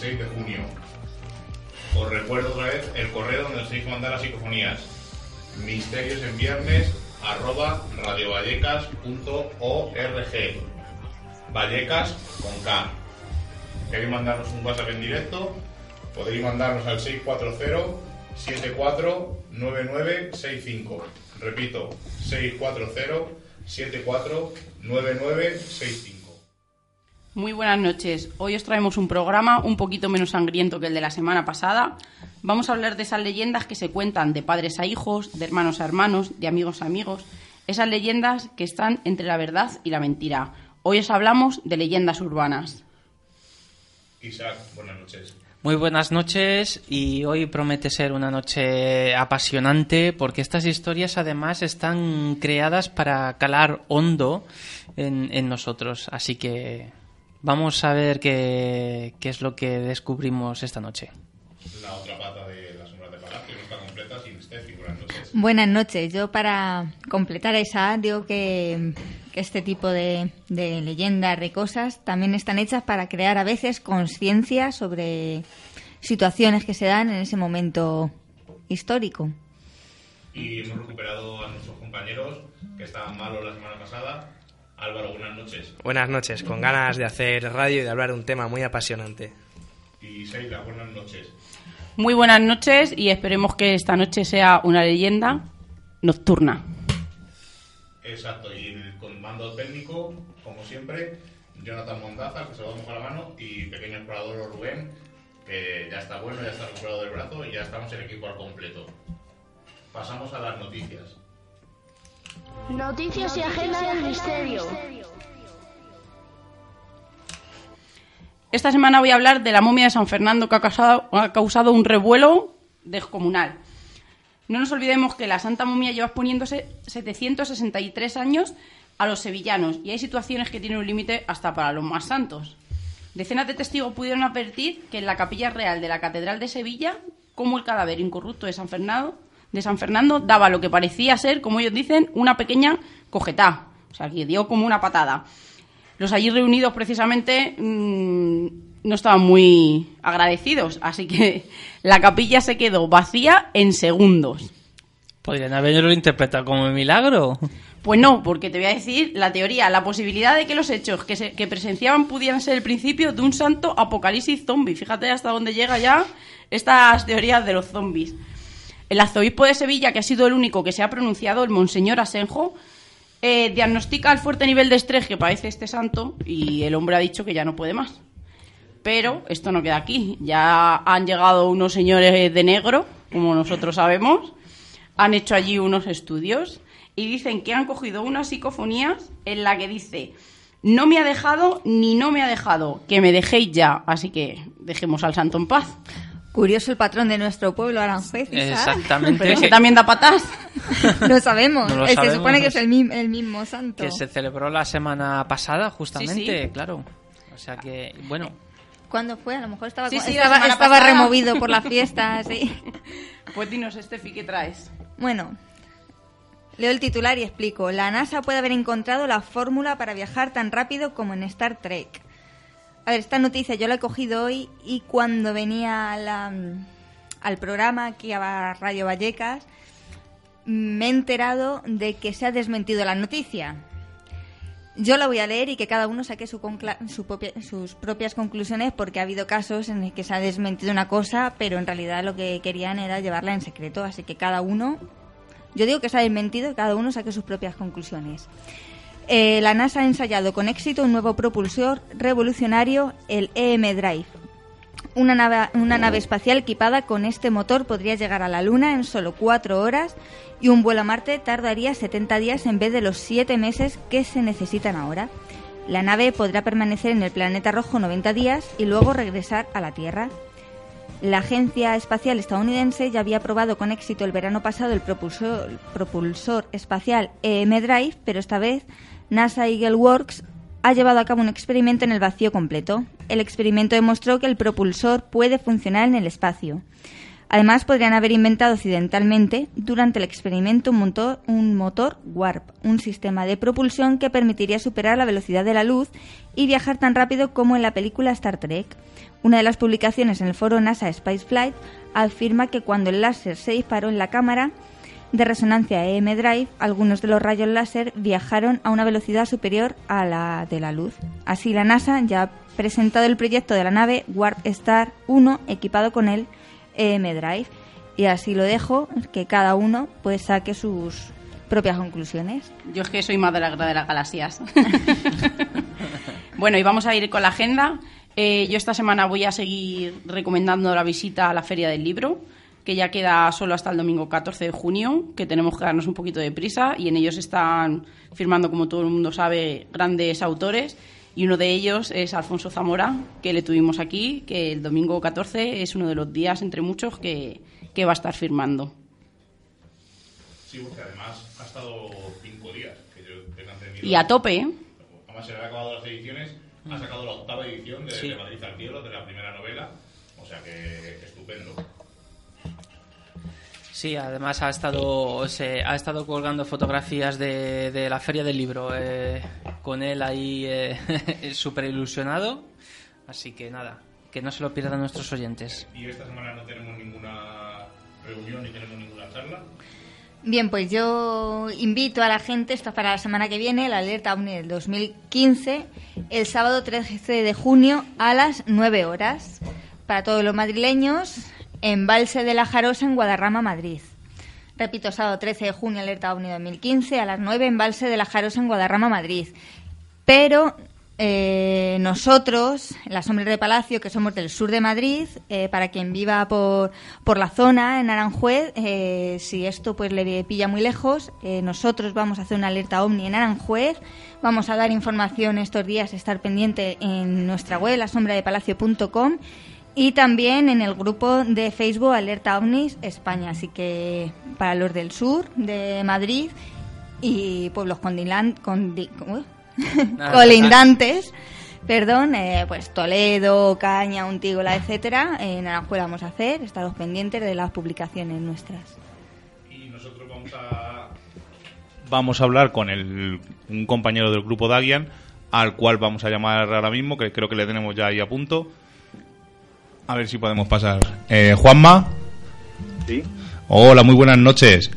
16 de junio. Os recuerdo otra vez el correo donde os tenéis que mandar las psicofonías. Misterios en viernes arroba radiovallecas.org Vallecas con K. ¿Queréis mandarnos un WhatsApp en directo? Podéis mandarnos al 640-749965. Repito, 640-749965. Muy buenas noches. Hoy os traemos un programa un poquito menos sangriento que el de la semana pasada. Vamos a hablar de esas leyendas que se cuentan de padres a hijos, de hermanos a hermanos, de amigos a amigos. Esas leyendas que están entre la verdad y la mentira. Hoy os hablamos de leyendas urbanas. Isaac, buenas noches. Muy buenas noches y hoy promete ser una noche apasionante porque estas historias además están creadas para calar hondo en, en nosotros. Así que vamos a ver qué, qué es lo que descubrimos esta noche. La otra pata de las sombras de Palacio no está completa sin Steffi. Buenas noches. Buenas noches. Yo para completar esa digo que, que este tipo de, de leyendas, de cosas, también están hechas para crear a veces conciencia sobre situaciones que se dan en ese momento histórico. Y hemos recuperado a nuestros compañeros que estaban malos la semana pasada. Álvaro, buenas noches. Buenas noches, con ganas de hacer radio y de hablar de un tema muy apasionante. Y Seila, buenas noches. Muy buenas noches y esperemos que esta noche sea una leyenda nocturna. Exacto, y el comando técnico, como siempre, Jonathan Mondaza, que se lo damos con la mano, y pequeño explorador Rubén, que ya está bueno, ya está recuperado del brazo y ya estamos el equipo al completo. Pasamos a las noticias. Noticias y agenda del misterio. Esta semana voy a hablar de la momia de San Fernando que ha causado, ha causado un revuelo descomunal. No nos olvidemos que la Santa Momia lleva exponiéndose 763 años a los sevillanos y hay situaciones que tienen un límite hasta para los más santos. Decenas de testigos pudieron advertir que en la capilla real de la Catedral de Sevilla, como el cadáver incorrupto de San Fernando, de San Fernando daba lo que parecía ser, como ellos dicen, una pequeña cogetá, o sea, que dio como una patada. Los allí reunidos precisamente mmm, no estaban muy agradecidos, así que la capilla se quedó vacía en segundos. ¿Podrían haberlo interpretado como un milagro? Pues no, porque te voy a decir la teoría, la posibilidad de que los hechos que, se, que presenciaban pudieran ser el principio de un santo apocalipsis zombie. Fíjate hasta dónde llega ya estas teorías de los zombies. El arzobispo de Sevilla, que ha sido el único que se ha pronunciado, el monseñor Asenjo, eh, diagnostica el fuerte nivel de estrés que padece este santo y el hombre ha dicho que ya no puede más. Pero esto no queda aquí. Ya han llegado unos señores de negro, como nosotros sabemos, han hecho allí unos estudios y dicen que han cogido unas psicofonías en la que dice no me ha dejado ni no me ha dejado, que me dejéis ya. Así que dejemos al santo en paz. Curioso el patrón de nuestro pueblo, Aranjuez. Exactamente. Pero ese también da patas. no sabemos. No lo Se sabemos. supone que es el, mi- el mismo santo. Que se celebró la semana pasada, justamente, Sí, sí. claro. O sea que, bueno, ¿cuándo fue? A lo mejor estaba, Sí, estaba, removido por la fiesta, sí. Pues dinos, Estefi, ¿qué traes? Bueno, leo el titular y explico. La NASA puede haber encontrado la fórmula para viajar tan rápido como en Star Trek. A ver, esta noticia yo la he cogido hoy y cuando venía al programa aquí a Radio Vallecas me he enterado de que se ha desmentido la noticia. Yo la voy a leer y que cada uno saque su propia- sus propias conclusiones porque ha habido casos en los que se ha desmentido una cosa, pero en realidad lo que querían era llevarla en secreto. Así que cada uno, yo digo que se ha desmentido y cada uno saque sus propias conclusiones. Eh, la NASA ha ensayado con éxito un nuevo propulsor revolucionario, el EM Drive. Una nave, una nave espacial equipada con este motor podría llegar a la Luna en solo cuatro horas y un vuelo a Marte tardaría 70 días en vez de los siete meses que se necesitan ahora. La nave podrá permanecer en el planeta rojo 90 días y luego regresar a la Tierra. La Agencia Espacial Estadounidense ya había probado con éxito el verano pasado el propulsor, propulsor espacial EM Drive, pero esta vez NASA Eagle Works ha llevado a cabo un experimento en el vacío completo. El experimento demostró que el propulsor puede funcionar en el espacio. Además, podrían haber inventado accidentalmente durante el experimento un motor, un motor Warp, un sistema de propulsión que permitiría superar la velocidad de la luz y viajar tan rápido como en la película Star Trek. Una de las publicaciones en el foro NASA Spaceflight afirma que cuando el láser se disparó en la cámara de resonancia EM Drive, algunos de los rayos láser viajaron a una velocidad superior a la de la luz. Así, la NASA ya ha presentado el proyecto de la nave Warp Star 1 equipado con el EM Drive. Y así lo dejo, que cada uno pues saque sus propias conclusiones. Yo es que soy más de la de las galaxias. bueno, y vamos a ir con la agenda. Eh, yo esta semana voy a seguir recomendando la visita a la Feria del Libro, que ya queda solo hasta el domingo 14 de junio, que tenemos que darnos un poquito de prisa y en ellos están firmando, como todo el mundo sabe, grandes autores y uno de ellos es Alfonso Zamora, que le tuvimos aquí, que el domingo 14 es uno de los días entre muchos que, que va a estar firmando. Sí, porque además ha estado cinco días. Que yo tenga entendido. Y a tope, ¿eh? Además, se le han acabado las ediciones. Ha sacado la octava edición de, Sí. de Madrid al cielo, de la primera novela. O sea que estupendo. Sí, además ha estado se ha estado colgando fotografías de, de la feria del libro eh, con él ahí eh, súper ilusionado. Así que nada, que no se lo pierdan nuestros oyentes. Y esta semana no tenemos ninguna reunión ni tenemos ninguna charla. Bien, pues yo invito a la gente, esto es para la semana que viene, la alerta OVNI del 2015, el sábado 13 de junio a las 9 horas. Para todos los madrileños, Embalse de la Jarosa en Guadarrama, Madrid. Repito, sábado 13 de junio, alerta OVNI 2015, a las 9, Embalse de la Jarosa en Guadarrama, Madrid. Pero eh, nosotros, las hombres de Palacio, que somos del sur de Madrid, eh, para quien viva por, por la zona, en Aranjuez, eh, si esto pues le pilla muy lejos, nosotros vamos a hacer una alerta OVNI en Aranjuez. Vamos a dar información estos días, estar pendiente en nuestra web, lasombraDepalacio.com y también en el grupo de Facebook Alerta OVNIs España. Así que para los del sur de Madrid y pueblos condilan- condi-. Nada, colindantes, perdón, eh, pues Toledo, Caña, Untígola, etcétera, en Aranjuez vamos a hacer, estaros pendientes de las publicaciones nuestras. Y nosotros vamos a. Vamos a hablar con el, un compañero del grupo Dagian, al cual vamos a llamar ahora mismo, que creo que le tenemos ya ahí a punto. A ver si podemos pasar. Eh, Juanma. Sí, Hola, muy buenas noches.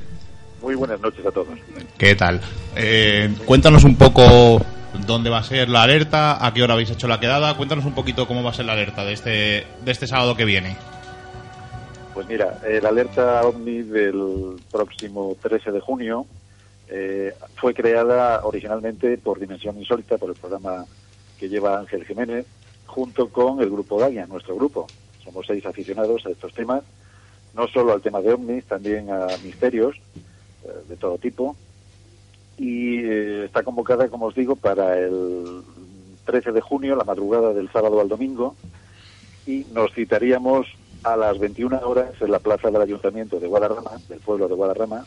muy buenas noches a todos. ¿Qué tal? Eh, cuéntanos un poco dónde va a ser la alerta, a qué hora habéis hecho la quedada. Cuéntanos un poquito cómo va a ser la alerta de este, de este sábado que viene. Pues mira, eh, la alerta OVNI del próximo 13 de junio eh, fue creada originalmente por Dimensión Insólita, por el programa que lleva Ángel Jiménez, junto con el grupo Dagia, nuestro grupo. Somos seis aficionados a estos temas, no solo al tema de OVNIs, también a misterios eh, de todo tipo. Y eh, está convocada, como os digo, para el 13 de junio, la madrugada del sábado al domingo, y nos citaríamos a las 21 horas en la plaza del Ayuntamiento de Guadarrama, del pueblo de Guadarrama,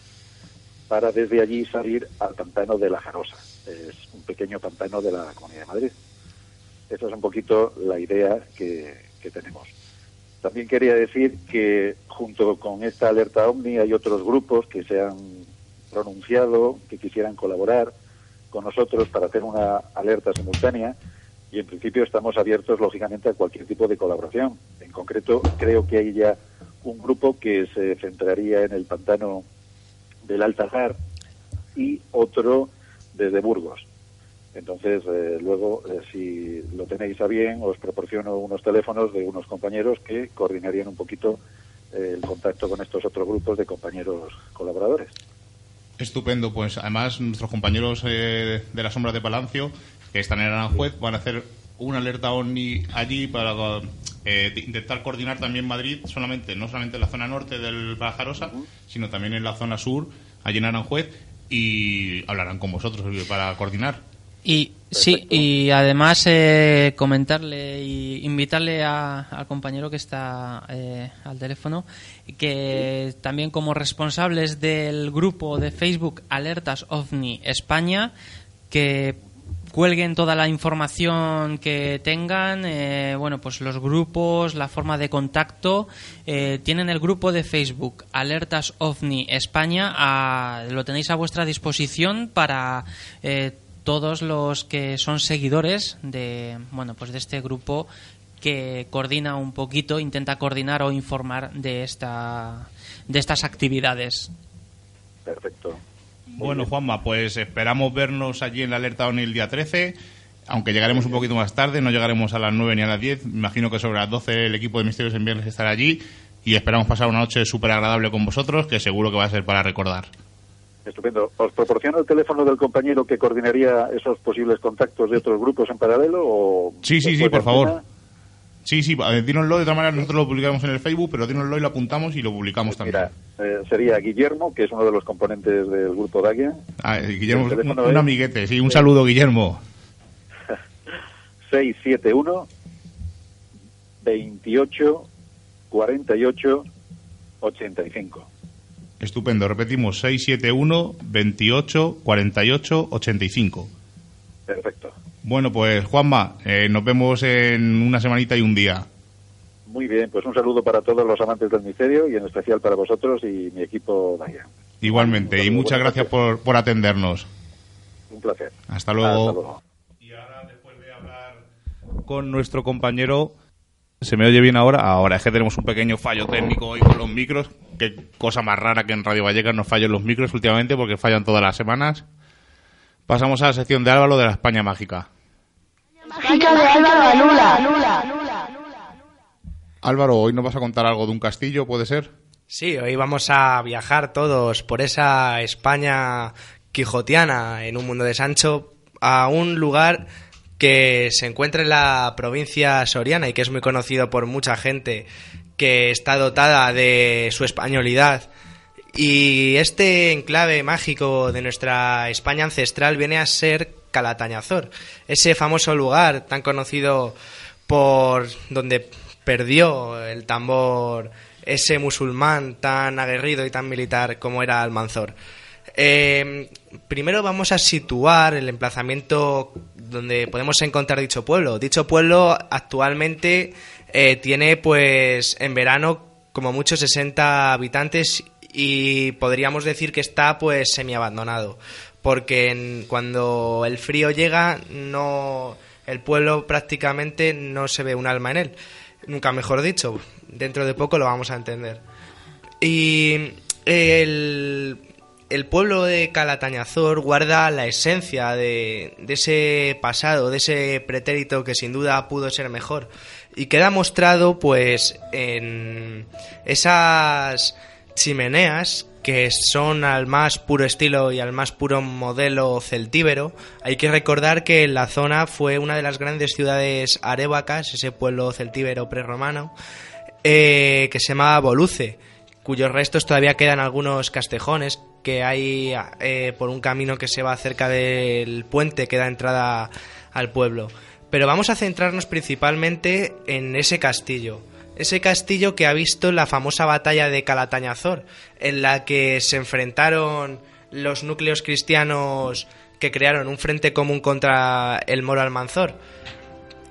para desde allí salir al pantano de la Jarosa. Es un pequeño pantano de la Comunidad de Madrid. Esa es un poquito la idea que tenemos. También quería decir que junto con esta alerta OVNI hay otros grupos que se han pronunciado, que quisieran colaborar con nosotros para hacer una alerta simultánea y en principio estamos abiertos lógicamente a cualquier tipo de colaboración. En concreto, creo que hay ya un grupo que se centraría en el pantano del Altajar y otro desde Burgos. Entonces, eh, luego, eh, si lo tenéis a bien, os proporciono unos teléfonos de unos compañeros que coordinarían un poquito eh, el contacto con estos otros grupos de compañeros colaboradores. Estupendo, pues además nuestros compañeros eh, de la sombra de Palacio, que están en Aranjuez, van a hacer una alerta OVNI allí para eh, intentar coordinar también Madrid, solamente no solamente en la zona norte del Pajarosa, sino también en la zona sur, allí en Aranjuez, y hablarán con vosotros para coordinar. Y sí, y además eh, comentarle y invitarle a- al compañero que está eh, al teléfono que también como responsables del grupo de Facebook Alertas OVNI España que cuelguen toda la información que tengan, eh, bueno, pues los grupos, la forma de contacto, eh, tienen el grupo de Facebook Alertas OVNI España, a- lo tenéis a vuestra disposición para eh, todos los que son seguidores de, bueno, pues de este grupo que coordina un poquito, intenta coordinar o informar de esta de estas actividades. Perfecto. Bueno, Juanma, pues esperamos vernos allí en la alerta ONI el día 13. Aunque llegaremos un poquito más tarde, no llegaremos a las 9 ni a las 10. Me imagino que sobre las 12 el equipo de Misterios en Viernes estará allí. Y esperamos pasar una noche súper agradable con vosotros, que seguro que va a ser para recordar. Estupendo. ¿Os proporciono el teléfono del compañero que coordinaría esos posibles contactos de otros grupos en paralelo? O Sí, sí, sí, por favor. Sí, sí, dínoslo. De otra manera, nosotros lo publicamos en el Facebook, pero dínoslo y lo apuntamos y lo publicamos también. Mira, eh, sería Guillermo, que es uno de los componentes del grupo Dagia, Ah, eh, Guillermo, un, un amiguete, sí, un saludo, Guillermo. 671 28 48 85. Estupendo, repetimos, 671 28 48 85. Perfecto. Bueno, pues Juanma, eh, nos vemos en una semanita y un día. Muy bien, pues un saludo para todos los amantes del misterio y en especial para vosotros y mi equipo Dagia. Igualmente, y muchas gracias por, por atendernos. Un placer. Hasta luego. Hasta luego. Y ahora, después de hablar con nuestro compañero, ¿se me oye bien ahora? Ahora, es que tenemos un pequeño fallo técnico hoy con los micros. Qué cosa más rara que en Radio Vallecas nos fallen los micros últimamente, porque fallan todas las semanas. Pasamos a la sección de Álvaro de la España Mágica. Mágica de Álvaro Alula. Álvaro, hoy nos vas a contar algo de un castillo, ¿puede ser? Sí, hoy vamos a viajar todos por esa España quijotiana en un mundo de Sancho a un lugar que se encuentra en la provincia soriana y que es muy conocido por mucha gente que está dotada de su españolidad. Y este enclave mágico de nuestra España ancestral viene a ser Calatañazor, ese famoso lugar tan conocido por donde perdió el tambor ese musulmán tan aguerrido y tan militar como era Almanzor. Eh, primero vamos a situar el emplazamiento donde podemos encontrar dicho pueblo. Dicho pueblo actualmente eh, tiene pues en verano como mucho 60 habitantes y podríamos decir que está pues semiabandonado. Porque en- cuando el frío llega no el pueblo prácticamente no se ve un alma en él. Nunca mejor dicho dentro de poco lo vamos a entender. Y el, el pueblo de Calatañazor guarda la esencia de, ese pasado, de ese pretérito que sin duda pudo ser mejor. Y queda mostrado pues en esas chimeneas que son al más puro estilo y al más puro modelo celtíbero. Hay que recordar que la zona fue una de las grandes ciudades arévacas, ese pueblo celtíbero prerromano, eh, que se llamaba Boluce, cuyos restos todavía quedan algunos castejones que hay eh, por un camino que se va cerca del puente que da entrada al pueblo. Pero vamos a centrarnos principalmente en ese castillo. Ese castillo que ha visto la famosa batalla de Calatañazor, en la que se enfrentaron los núcleos cristianos que crearon un frente común contra el moro Almanzor.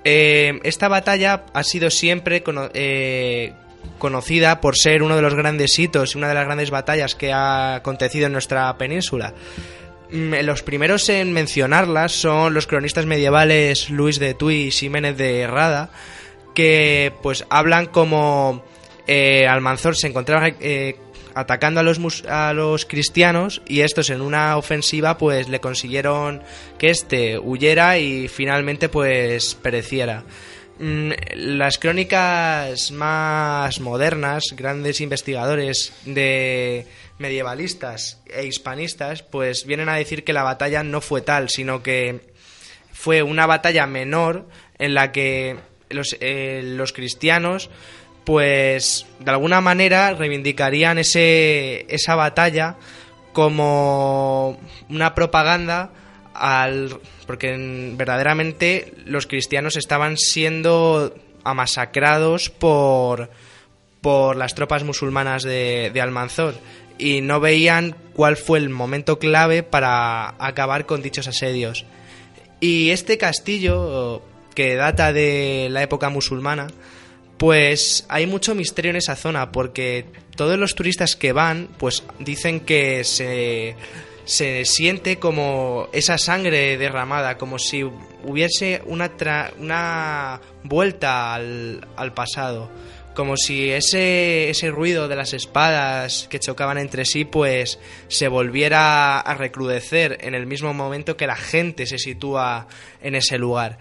Eh, esta batalla ha sido siempre eh, conocida por ser uno de los grandes hitos y una de las grandes batallas que ha acontecido en nuestra península. Mm, Los primeros en mencionarlas son los cronistas medievales Luis de Tuy y Ximénez de Rada, que pues hablan como eh, Almanzor se encontraba eh, atacando a los, a los cristianos y estos en una ofensiva pues le consiguieron que este huyera y finalmente pues pereciera. Mm, Las crónicas más modernas, grandes investigadores de medievalistas e hispanistas, pues vienen a decir que la batalla no fue tal, sino que fue una batalla menor en la que los, eh, los cristianos pues de alguna manera reivindicarían ese, esa batalla como una propaganda al porque en- verdaderamente los cristianos estaban siendo amasacrados por por las tropas musulmanas de, de Almanzor y no veían cuál fue el momento clave para acabar con dichos asedios. Y este castillo, que data de la época musulmana, pues hay mucho misterio en esa zona, porque todos los turistas que van, pues dicen que se, se siente como esa sangre derramada, como si hubiese una, tra- una vuelta al, al pasado. Como si ese, ese ruido de las espadas que chocaban entre sí, pues se volviera a recrudecer en el mismo momento que la gente se sitúa en ese lugar.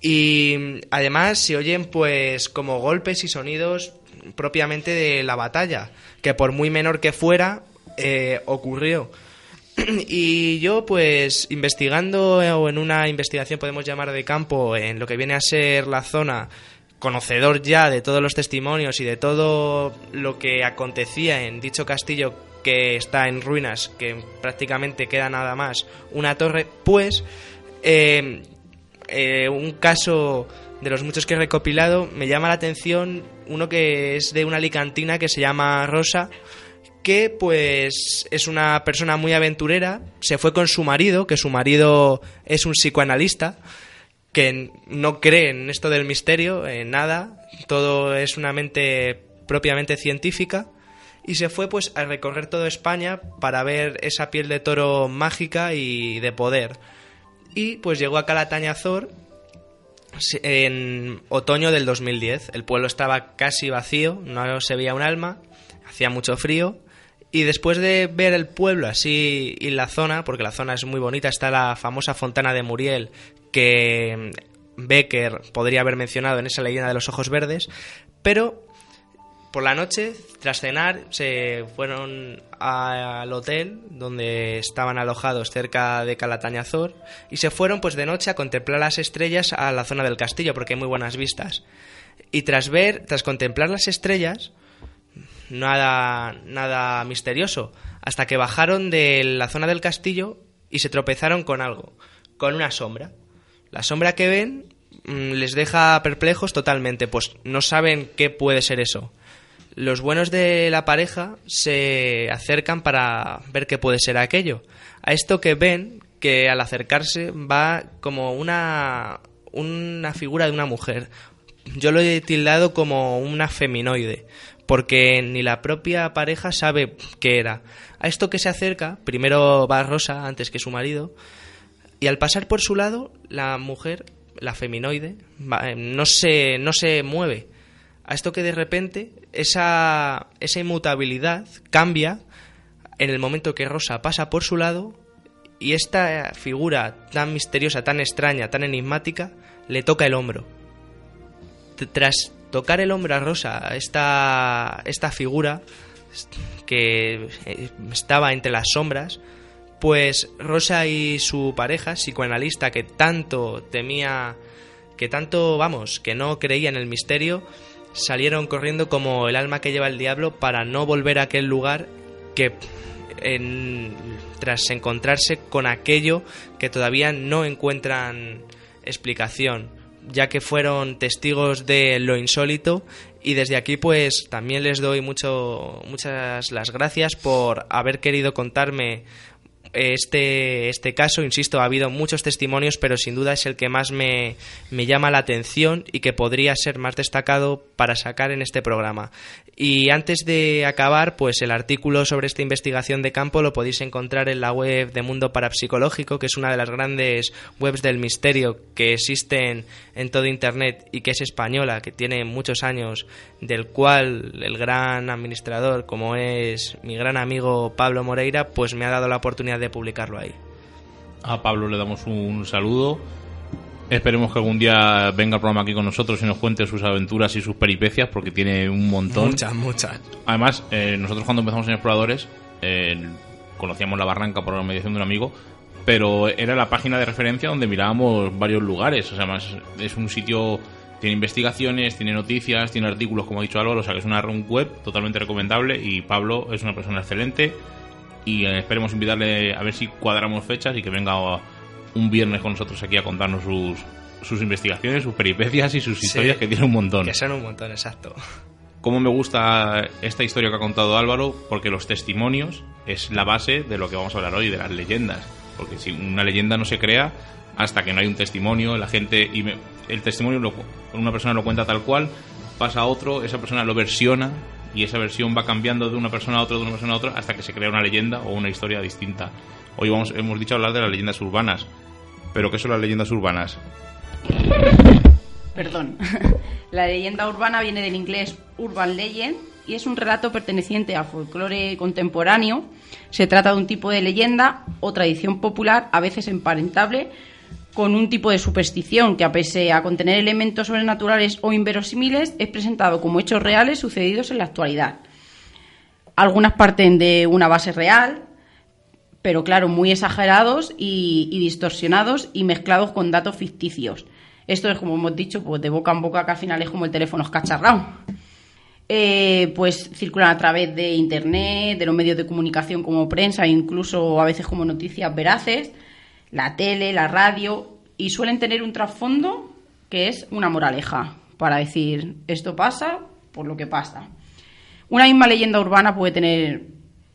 Y además se oyen pues como golpes y sonidos propiamente de la batalla, que por muy menor que fuera, eh, ocurrió. Y yo, pues, investigando eh, o en una investigación, podemos llamar de campo, en lo que viene a ser la zona, conocedor ya de todos los testimonios y de todo lo que acontecía en dicho castillo que está en ruinas, que prácticamente queda nada más una torre, pues, eh, eh, un caso de los muchos que he recopilado, me llama la atención uno que es de una alicantina que se llama Rosa, que pues es una persona muy aventurera, se fue con su marido, que su marido es un psicoanalista, que no cree en esto del misterio, en nada, todo es una mente propiamente científica, y se fue pues a recorrer toda España para ver esa piel de toro mágica y de poder. Y pues llegó a Calatañazor en otoño del 2010. El pueblo estaba casi vacío, no se veía un alma, hacía mucho frío. Y después de ver el pueblo así y la zona, porque la zona es muy bonita, está la famosa fontana de Muriel que Becker podría haber mencionado en esa leyenda de los ojos verdes, pero por la noche, tras cenar, se fueron al hotel donde estaban alojados cerca de Calatañazor y se fueron pues de noche a contemplar las estrellas a la zona del castillo porque hay muy buenas vistas. Y tras ver, tras contemplar las estrellas, nada nada misterioso, hasta que bajaron de la zona del castillo y se tropezaron con algo, con una sombra. La sombra que ven mm, les deja perplejos totalmente, pues no saben qué puede ser eso. Los buenos de la pareja se acercan para ver qué puede ser aquello. A esto que ven, que al acercarse va como una, una figura de una mujer. Yo lo he tildado como una feminoide, porque ni la propia pareja sabe qué era. A esto que se acerca, primero va Rosa antes que su marido, y al pasar por su lado, la mujer, la feminoide, eh, no se, no se mueve. A esto que de repente esa, esa inmutabilidad cambia en el momento que Rosa pasa por su lado y esta figura tan misteriosa, tan extraña, tan enigmática, le toca el hombro. Tras tocar el hombro a Rosa, esta, esta figura que eh, estaba entre las sombras, pues Rosa y su pareja, psicoanalista, que tanto temía, que tanto, vamos, que no creía en el misterio, salieron corriendo como el alma que lleva el diablo para no volver a aquel lugar que tras encontrarse con aquello que todavía no encuentran explicación, ya que fueron testigos de lo insólito. Y desde aquí pues también les doy mucho muchas las gracias por haber querido contarme este, este caso, insisto, ha habido muchos testimonios, pero sin duda es el que más me, me llama la atención y que podría ser más destacado para sacar en este programa. Y antes de acabar, pues el artículo sobre esta investigación de campo lo podéis encontrar en la web de Mundo Parapsicológico, que es una de las grandes webs del misterio que existen en todo Internet y que es española, que tiene muchos años, del cual el gran administrador, como es mi gran amigo Pablo Moreira, pues me ha dado la oportunidad de publicarlo ahí. A Pablo le damos un saludo. Esperemos que algún día venga al programa aquí con nosotros y nos cuente sus aventuras y sus peripecias, porque tiene un montón. Muchas, muchas. Además, eh, nosotros cuando empezamos en Exploradores, eh, conocíamos la barranca por la mediación de un amigo, pero era la página de referencia donde mirábamos varios lugares. O sea, más es un sitio, tiene investigaciones, tiene noticias, tiene artículos, como ha dicho Álvaro, o sea que es una un web totalmente recomendable y Pablo es una persona excelente y eh, esperemos invitarle a ver si cuadramos fechas y que venga un viernes con nosotros aquí a contarnos sus, sus investigaciones, sus peripecias y sus Sí. historias que tiene un montón. Que son un montón, exacto. Cómo me gusta esta historia que ha contado Álvaro, porque los testimonios es la base de lo que vamos a hablar hoy, de las leyendas. Porque si una leyenda no se crea hasta que no hay un testimonio, la gente y me- el testimonio lo, una persona lo cuenta tal cual, pasa a otro, esa persona lo versiona y esa versión va cambiando de una persona a otra, de una persona a otra, hasta que se crea una leyenda o una historia distinta. Hoy hemos dicho hablar de las leyendas urbanas. ¿Pero qué son las leyendas urbanas? Perdón. La leyenda urbana viene del inglés urban legend y es un relato perteneciente al folclore contemporáneo. Se trata de un tipo de leyenda o tradición popular, a veces emparentable con un tipo de superstición que, a pese a contener elementos sobrenaturales o inverosímiles, es presentado como hechos reales sucedidos en la actualidad. Algunas parten de una base real, pero claro, muy exagerados y, distorsionados y mezclados con datos ficticios. Esto es, como hemos dicho, pues de boca en boca, que al final es como el teléfono escacharrado. Eh, pues circulan a través de internet, de los medios de comunicación como prensa, incluso a veces como noticias veraces, la tele, la radio, y suelen tener un trasfondo que es una moraleja, para decir esto pasa por lo que pasa. Una misma leyenda urbana puede tener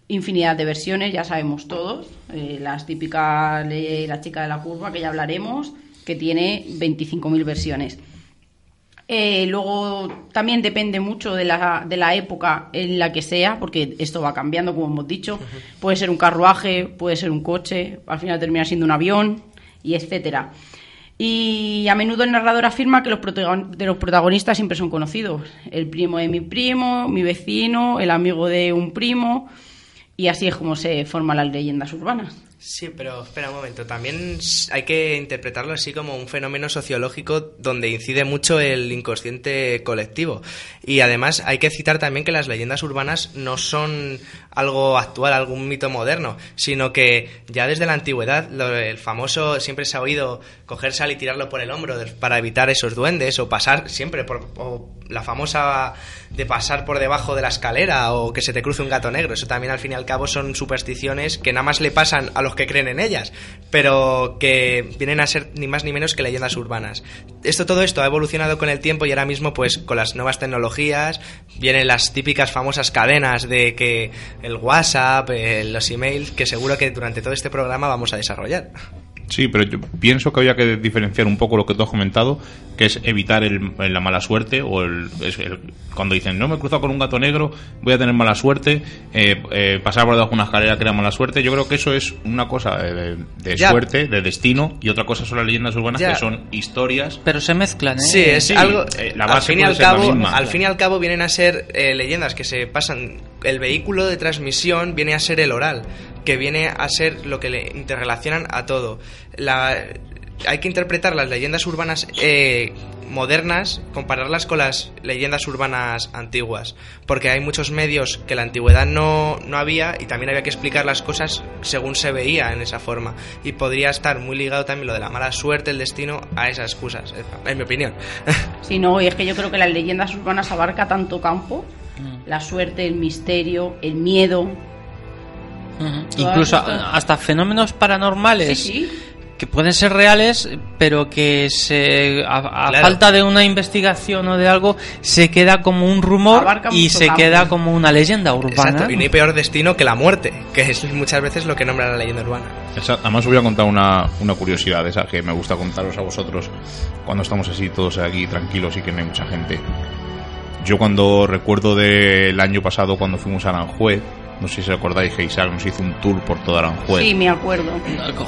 infinidad de versiones, ya sabemos todos. Eh, las típicas, la chica de la curva, que ya hablaremos, que tiene 25.000 versiones. Eh, luego también depende mucho de la, de la época en la que sea, porque esto va cambiando, como hemos dicho. Puede ser un carruaje, puede ser un coche, al final termina siendo un avión, y etcétera. Y a menudo el narrador afirma que los protagon- de los protagonistas siempre son conocidos. El primo de mi primo, mi vecino, el amigo de un primo. Y así es como se forman las leyendas urbanas. Sí, pero espera un momento. También hay que interpretarlo así como un fenómeno sociológico donde incide mucho el inconsciente colectivo. Y además hay que citar también que las leyendas urbanas no son algo actual, algún mito moderno, sino que ya desde la antigüedad lo- el famoso siempre se ha oído coger sal y tirarlo por el hombro para evitar esos duendes o pasar siempre por la famosa de pasar por debajo de la escalera o que se te cruce un gato negro. Eso también al fin y al cabo son supersticiones que nada más le pasan a los que creen en ellas, pero que vienen a ser ni más ni menos que leyendas urbanas. Esto todo esto ha evolucionado con el tiempo y ahora mismo pues con las nuevas tecnologías vienen las típicas famosas cadenas de que el WhatsApp, eh, los emails que seguro que durante todo este programa vamos a desarrollar. Sí, pero yo pienso que había que diferenciar un poco lo que tú has comentado, que es evitar el- la mala suerte, o el, es el- cuando dicen, no me he cruzado con un gato negro, voy a tener mala suerte, eh, eh, pasar por debajo de una escalera crea mala suerte. Yo creo que eso es una cosa de, de suerte, de destino, y otra cosa son las leyendas urbanas, Ya. que son historias. Pero se mezclan, ¿eh? Sí, es Sí, algo. eh, la al base fin y al cabo, misma. al fin y al cabo vienen a ser eh, leyendas que se pasan. El vehículo de transmisión viene a ser el oral, que viene a ser lo que le interrelacionan a todo. La, hay que interpretar las leyendas urbanas eh, modernas, compararlas con las leyendas urbanas antiguas, porque hay muchos medios que la antigüedad no, no había y también había que explicar las cosas según se veía en esa forma. Y podría estar muy ligado también lo de la mala suerte, el destino, a esas excusas, en mi opinión. Si no, y es que yo creo que las leyendas urbanas abarca tanto campo, la suerte, el misterio, el miedo. Incluso hasta fenómenos paranormales Sí, sí. que pueden ser reales, pero que se, a, a Claro. falta de una investigación o de algo se queda como un rumor Abarca y se campo. queda como una leyenda urbana. Exacto, y no hay peor destino que la muerte, que es muchas veces lo que nombra la leyenda urbana. Además os voy a contar una, una curiosidad de esa que me gusta contaros a vosotros cuando estamos así todos aquí tranquilos y que no hay mucha gente. Yo cuando recuerdo del año pasado cuando fuimos a Aranjuez, no sé si os acordáis que Isaac nos hizo un tour por toda Aranjuez. Sí, me acuerdo.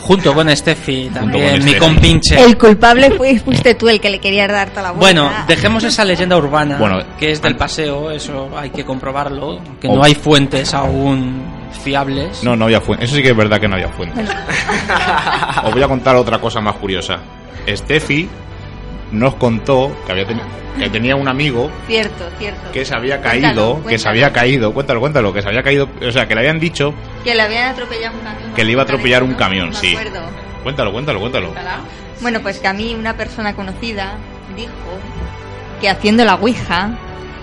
Junto con Steffi también, con mi Steffi. compinche. El culpable fue, fuiste tú el que le querías dar toda la vuelta. Bueno, dejemos esa leyenda urbana, Bueno, que es del paseo, eso hay que comprobarlo, que Oh. no hay fuentes aún fiables. No, no había fuente. Eso sí que es verdad que no había fuente. Os voy a contar otra cosa más curiosa. Steffi nos contó que, había teni- que tenía un amigo Cierto, cierto. que se había Cuéntalo, caído, que se cuéntalo. había caído, cuéntalo, cuéntalo, que se había caído, o sea, que le habían dicho, Que le habían atropellado un camión. Que le iba a atropellar un camión, sí. acuerdo. cuéntalo, cuéntalo, cuéntalo. Bueno, pues que a mí una persona conocida dijo que haciendo la Ouija,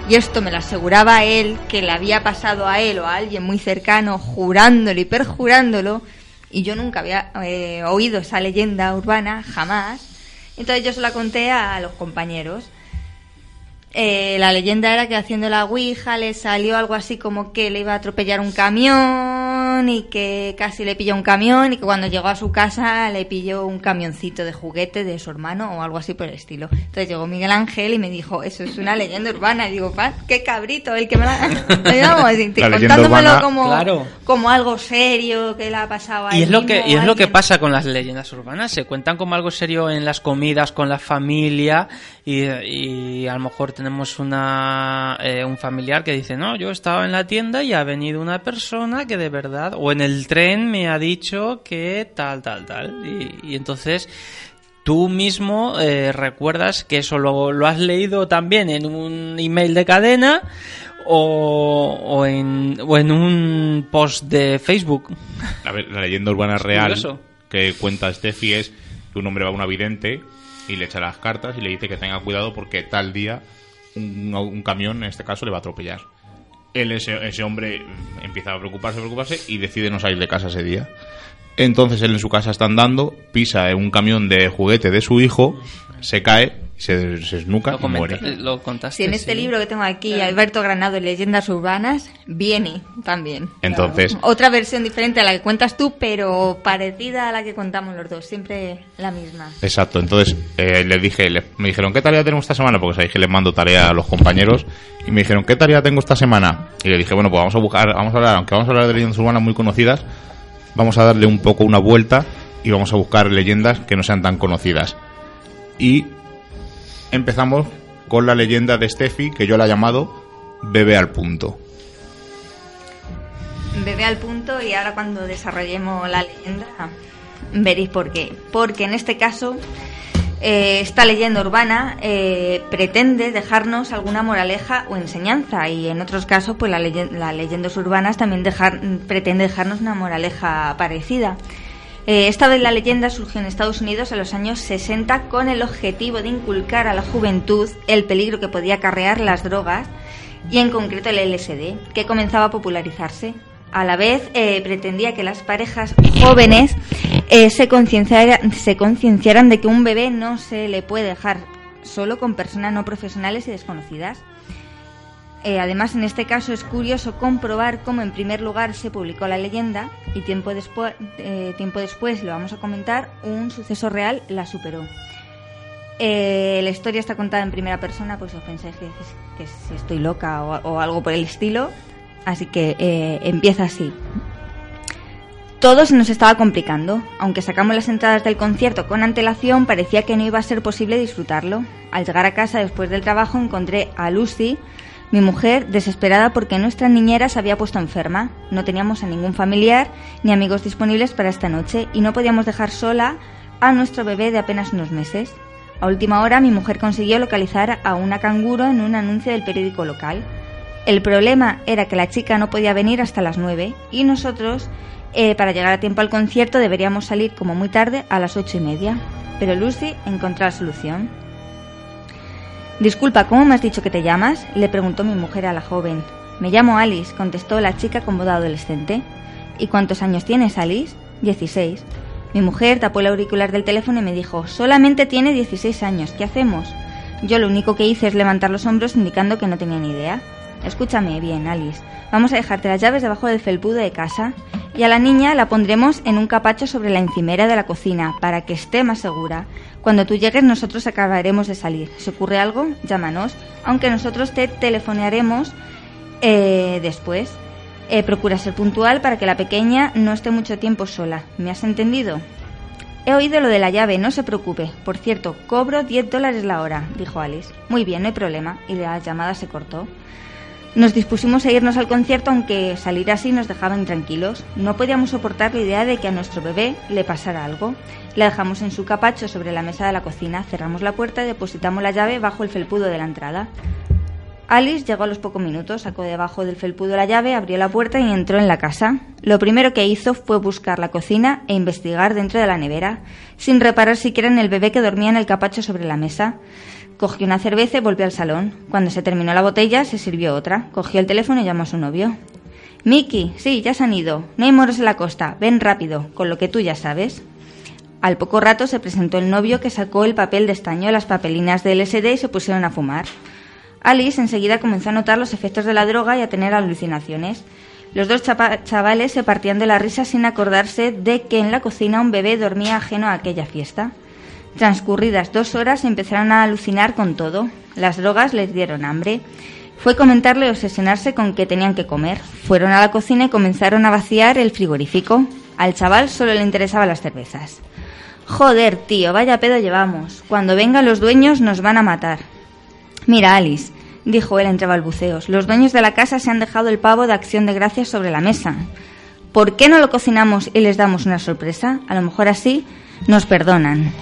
y esto me lo aseguraba él, que le había pasado a él o a alguien muy cercano, jurándolo y perjurándolo, Y yo nunca había eh, oído esa leyenda urbana, jamás. Entonces yo se la conté a los compañeros. Eh, la leyenda era que haciendo la Ouija le salió algo así como que le iba a atropellar un camión y que casi le pilló un camión y que cuando llegó a su casa le pilló un camioncito de juguete de su hermano o algo así por el estilo. Entonces llegó Miguel Ángel y me dijo, eso es una leyenda urbana. Y digo, "Paz, qué cabrito, el que me la... Y- La contándomelo urbana- como, Claro. como algo serio que le ha pasado a Y él es lo que y es lo que pasa con las leyendas urbanas. Se cuentan como algo serio en las comidas con la familia y, y a lo mejor tenemos una eh, un familiar que dice no yo estaba en la tienda y ha venido una persona que de verdad o en el tren me ha dicho que tal tal tal y, y entonces tú mismo eh, recuerdas que eso lo, lo has leído también en un email de cadena o, o en, o en un post de Facebook. A ver, la leyenda urbana real que cuenta Steffi es que un hombre va a una vidente y le echa las cartas y le dice que tenga cuidado porque tal día un, un camión, en este caso, le va a atropellar. Él, ese, hombre, empieza a preocuparse, preocuparse y decide no salir de casa ese día. Entonces él en su casa está andando, pisa en un camión de juguete de su hijo, se cae, se, se esnuca Lo, y muere. lo contaste. Si en este sí. libro que tengo aquí, Alberto Granado, Leyendas Urbanas, viene también. Entonces, Otra versión diferente a la que cuentas tú, pero parecida a la que contamos los dos, siempre la misma. Exacto, entonces eh, les dije, le- me dijeron, ¿qué tarea tenemos esta semana? Porque sabéis que les mando tarea a los compañeros y me dijeron, ¿qué tarea tengo esta semana? Y le dije, bueno, pues vamos a buscar, vamos a hablar, aunque vamos a hablar de leyendas urbanas muy conocidas, vamos a darle un poco una vuelta y vamos a buscar leyendas que no sean tan conocidas. Y empezamos con la leyenda de Steffi, que yo la he llamado Bebé al punto. Bebé al punto y ahora cuando desarrollemos la leyenda veréis por qué. Porque en este caso eh, esta leyenda urbana eh, pretende dejarnos alguna moraleja o enseñanza y en otros casos pues la leye- las leyendas urbanas también dejar, pretende dejarnos una moraleja parecida. Eh, esta vez la leyenda surgió en Estados Unidos en los años 60 con el objetivo de inculcar a la juventud el peligro que podía acarrear las drogas y en concreto el LSD, que comenzaba a popularizarse. A la vez eh, pretendía que las parejas jóvenes eh, se, concienciara- se concienciaran de que un bebé no se le puede dejar solo con personas no profesionales y desconocidas. Eh, además, en este caso es curioso comprobar cómo en primer lugar se publicó la leyenda y tiempo, despu- eh, tiempo después, lo vamos a comentar, un suceso real la superó. Eh, la historia está contada en primera persona, pues os pensáis que, si estoy loca o, o algo por el estilo. Así que empieza así. Todo se nos estaba complicando. Aunque sacamos las entradas del concierto con antelación, parecía que no iba a ser posible disfrutarlo. Al llegar a casa después del trabajo encontré a Lucy, mi mujer, desesperada porque nuestra niñera se había puesto enferma. No teníamos a ningún familiar ni amigos disponibles para esta noche y no podíamos dejar sola a nuestro bebé de apenas unos meses. A última hora mi mujer consiguió localizar a una canguro en un anuncio del periódico local. El problema era que la chica no podía venir hasta las 9 y nosotros, eh, para llegar a tiempo al concierto, deberíamos salir como muy tarde a las ocho y media. Pero Lucy encontró la solución. Disculpa, ¿cómo me has dicho que te llamas? le preguntó mi mujer a la joven. Me llamo Alice, contestó la chica con voz adolescente. ¿Y cuántos años tienes, Alice? Dieciséis. Mi mujer tapó el auricular del teléfono y me dijo, solamente tiene 16 años, ¿qué hacemos? Yo lo único que hice es levantar los hombros indicando que no tenía ni idea. Escúchame bien, Alice. Vamos a dejarte las llaves debajo del felpudo de casa y a la niña la pondremos en un capacho sobre la encimera de la cocina para que esté más segura. Cuando tú llegues nosotros acabaremos de salir. Si ocurre algo, llámanos, aunque nosotros te telefonearemos eh, después. Eh, procura ser puntual para que la pequeña no esté mucho tiempo sola. ¿Me has entendido? He oído lo de la llave, no se preocupe. Por cierto, cobro 10 dólares la hora, dijo Alice. Muy bien, no hay problema. Y la llamada se cortó. Nos dispusimos a irnos al concierto aunque salir así nos dejaba intranquilos. No podíamos soportar la idea de que a nuestro bebé le pasara algo. La dejamos en su capacho sobre la mesa de la cocina, cerramos la puerta y depositamos la llave bajo el felpudo de la entrada. Alice llegó a los pocos minutos, sacó debajo del felpudo la llave, abrió la puerta y entró en la casa. Lo primero que hizo fue buscar la cocina e investigar dentro de la nevera, sin reparar siquiera en el bebé que dormía en el capacho sobre la mesa. Cogió una cerveza y volvió al salón. Cuando se terminó la botella, se sirvió otra. Cogió el teléfono y llamó a su novio. Miki, sí, ya se han ido. No hay moros en la costa. Ven rápido, con lo que tú ya sabes. Al poco rato se presentó el novio que sacó el papel de estaño, las papelinas del LSD y se pusieron a fumar. Alice enseguida comenzó a notar los efectos de la droga y a tener alucinaciones. Los dos chavales se partían de la risa sin acordarse de que en la cocina un bebé dormía ajeno a aquella fiesta. Transcurridas dos horas empezaron a alucinar con todo. Las drogas les dieron hambre. Fue comentarle obsesionarse con que tenían que comer. Fueron a la cocina y comenzaron a vaciar el frigorífico. Al chaval solo le interesaban las cervezas. Joder, tío, vaya pedo llevamos. Cuando vengan los dueños nos van a matar. Mira, Alice, dijo él entre balbuceos, los dueños de la casa se han dejado el pavo de acción de gracias sobre la mesa. ¿Por qué no lo cocinamos y les damos una sorpresa? A lo mejor así nos perdonan.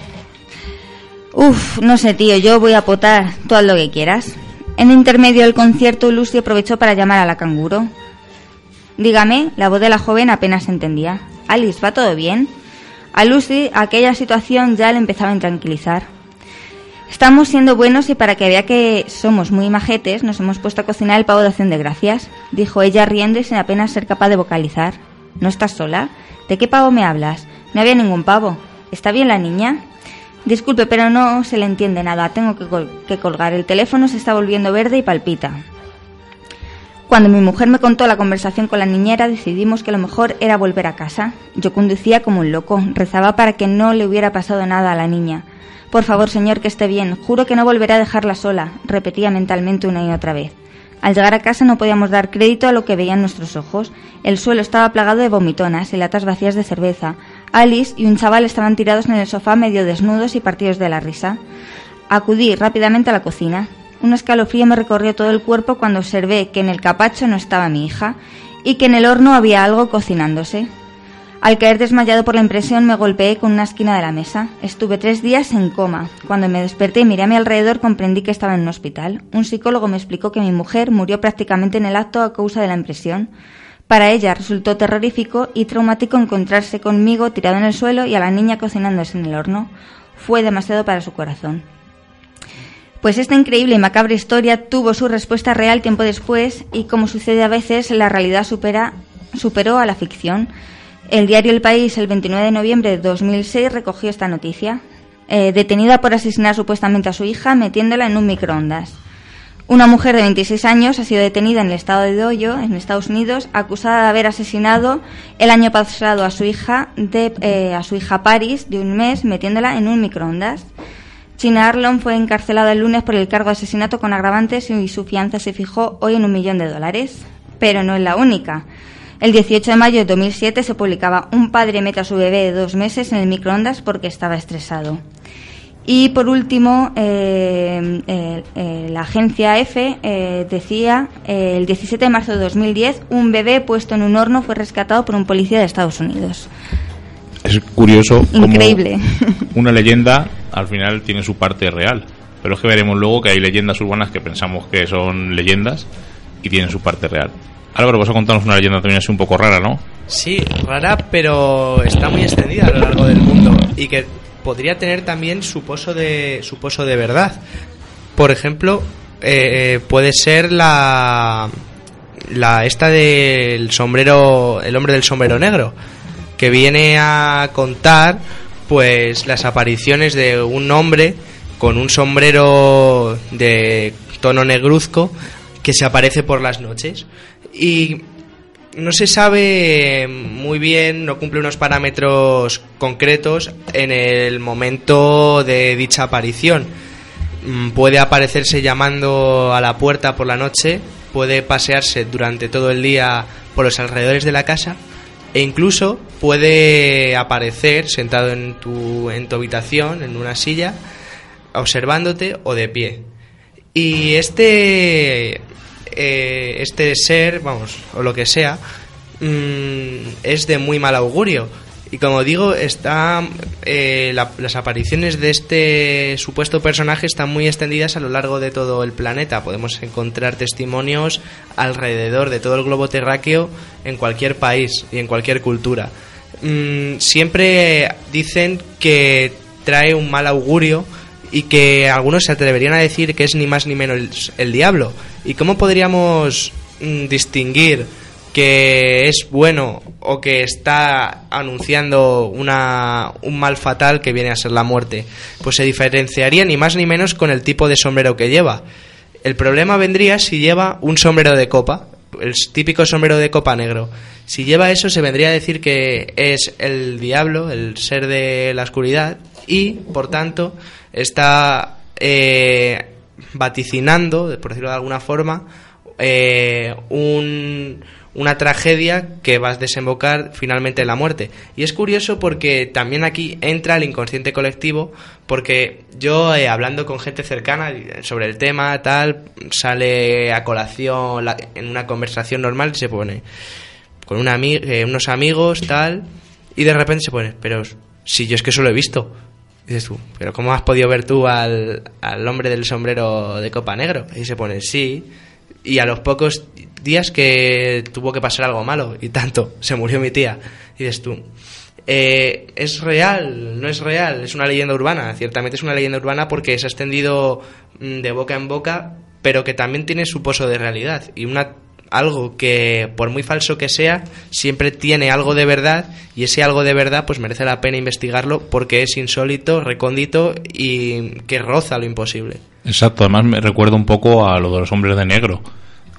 Uf, no sé, tío, yo voy a potar, haz lo que quieras. En intermedio del concierto, Lucy aprovechó para llamar a la canguro. Dígame, la voz de la joven apenas se entendía. Alice, ¿va todo bien? A Lucy aquella situación ya le empezaba a intranquilizar. Estamos siendo buenos y para que vea que somos muy majetes, nos hemos puesto a cocinar el pavo de acción de gracias, dijo ella riendo y sin apenas ser capaz de vocalizar. ¿No estás sola? ¿De qué pavo me hablas? No había ningún pavo. ¿Está bien la niña? Disculpe, pero no se le entiende nada. Tengo que, col- que colgar. El teléfono se está volviendo verde y palpita. Cuando mi mujer me contó la conversación con la niñera, decidimos que lo mejor era volver a casa. Yo conducía como un loco, rezaba para que no le hubiera pasado nada a la niña. Por favor, señor, que esté bien. Juro que no volveré a dejarla sola, repetía mentalmente una y otra vez. Al llegar a casa no podíamos dar crédito a lo que veían nuestros ojos. El suelo estaba plagado de vomitonas y latas vacías de cerveza. Alice y un chaval estaban tirados en el sofá medio desnudos y partidos de la risa. Acudí rápidamente a la cocina. Un escalofrío me recorrió todo el cuerpo cuando observé que en el capacho no estaba mi hija y que en el horno había algo cocinándose. Al caer desmayado por la impresión me golpeé con una esquina de la mesa. Estuve tres días en coma. Cuando me desperté y miré a mi alrededor comprendí que estaba en un hospital. Un psicólogo me explicó que mi mujer murió prácticamente en el acto a causa de la impresión. Para ella resultó terrorífico y traumático encontrarse conmigo tirado en el suelo y a la niña cocinándose en el horno. Fue demasiado para su corazón. Pues esta increíble y macabra historia tuvo su respuesta real tiempo después y como sucede a veces, la realidad supera, superó a la ficción. El diario El País, el 29 de noviembre de 2006, recogió esta noticia. Eh, detenida por asesinar supuestamente a su hija metiéndola en un microondas. Una mujer de 26 años ha sido detenida en el estado de Doyo, en Estados Unidos, acusada de haber asesinado el año pasado a su hija, de, eh, a su hija Paris, de un mes, metiéndola en un microondas. China Arlon fue encarcelada el lunes por el cargo de asesinato con agravantes y su fianza se fijó hoy en un millón de dólares. Pero no es la única. El 18 de mayo de 2007 se publicaba Un padre mete a su bebé de dos meses en el microondas porque estaba estresado. Y por último, eh, eh, eh, la agencia EFE eh, decía eh, el 17 de marzo de 2010 un bebé puesto en un horno fue rescatado por un policía de Estados Unidos. Es curioso cómo Increíble. una leyenda al final tiene su parte real. Pero es que veremos luego que hay leyendas urbanas que pensamos que son leyendas y tienen su parte real. Álvaro, vas a contarnos una leyenda también así un poco rara, ¿no? Sí, rara, pero está muy extendida a lo largo del mundo y que podría tener también su pozo de, su pozo de verdad. Por ejemplo, eh, puede ser la, la esta del sombrero, el hombre del sombrero negro, que viene a contar pues las apariciones de un hombre con un sombrero de tono negruzco que se aparece por las noches y no se sabe muy bien, no cumple unos parámetros concretos en el momento de dicha aparición. Mm, Puede aparecerse llamando a la puerta por la noche, puede pasearse durante todo el día por los alrededores de la casa e incluso puede aparecer sentado en tu, en tu habitación, en una silla, observándote o de pie. Y este eh, este ser, vamos, o lo que sea, mm, es de muy mal augurio. Y como digo, está, eh, la- las apariciones de este supuesto personaje están muy extendidas a lo largo de todo el planeta. Podemos encontrar testimonios alrededor de todo el globo terráqueo en cualquier país y en cualquier cultura. Mm, siempre dicen que trae un mal augurio y que algunos se atreverían a decir que es ni más ni menos el, el diablo. ¿Y cómo podríamos mm, distinguir que es bueno o que está anunciando una, un mal fatal que viene a ser la muerte. Pues se diferenciaría ni más ni menos con el tipo de sombrero que lleva. El problema vendría si lleva un sombrero de copa, el típico sombrero de copa negro. Si lleva eso se vendría a decir que es el diablo, el ser de la oscuridad, y por tanto está eh, vaticinando, por decirlo de alguna forma, eh, un, una tragedia que va a desembocar finalmente en la muerte. Y es curioso porque también aquí entra el inconsciente colectivo, porque yo eh, hablando con gente cercana sobre el tema, tal, sale a colación en una conversación normal se pone con unos amigos, tal, y de repente se pone, pero si yo es que eso lo he visto. Dices tú, pero ¿cómo has podido ver tú al, al hombre del sombrero de copa negro? Y se pone, sí. Y a los pocos días que tuvo que pasar algo malo y tanto, se murió mi tía. Y dices tú, eh, ¿es real? ¿No es real? Es una leyenda urbana. Ciertamente es una leyenda urbana porque se ha extendido mm, de boca en boca, pero que también tiene su pozo de realidad. Y una algo que, por muy falso que sea, siempre tiene algo de verdad y ese algo de verdad pues merece la pena investigarlo porque es insólito, recóndito y que roza lo imposible. Exacto, además me recuerda un poco a lo de los hombres de negro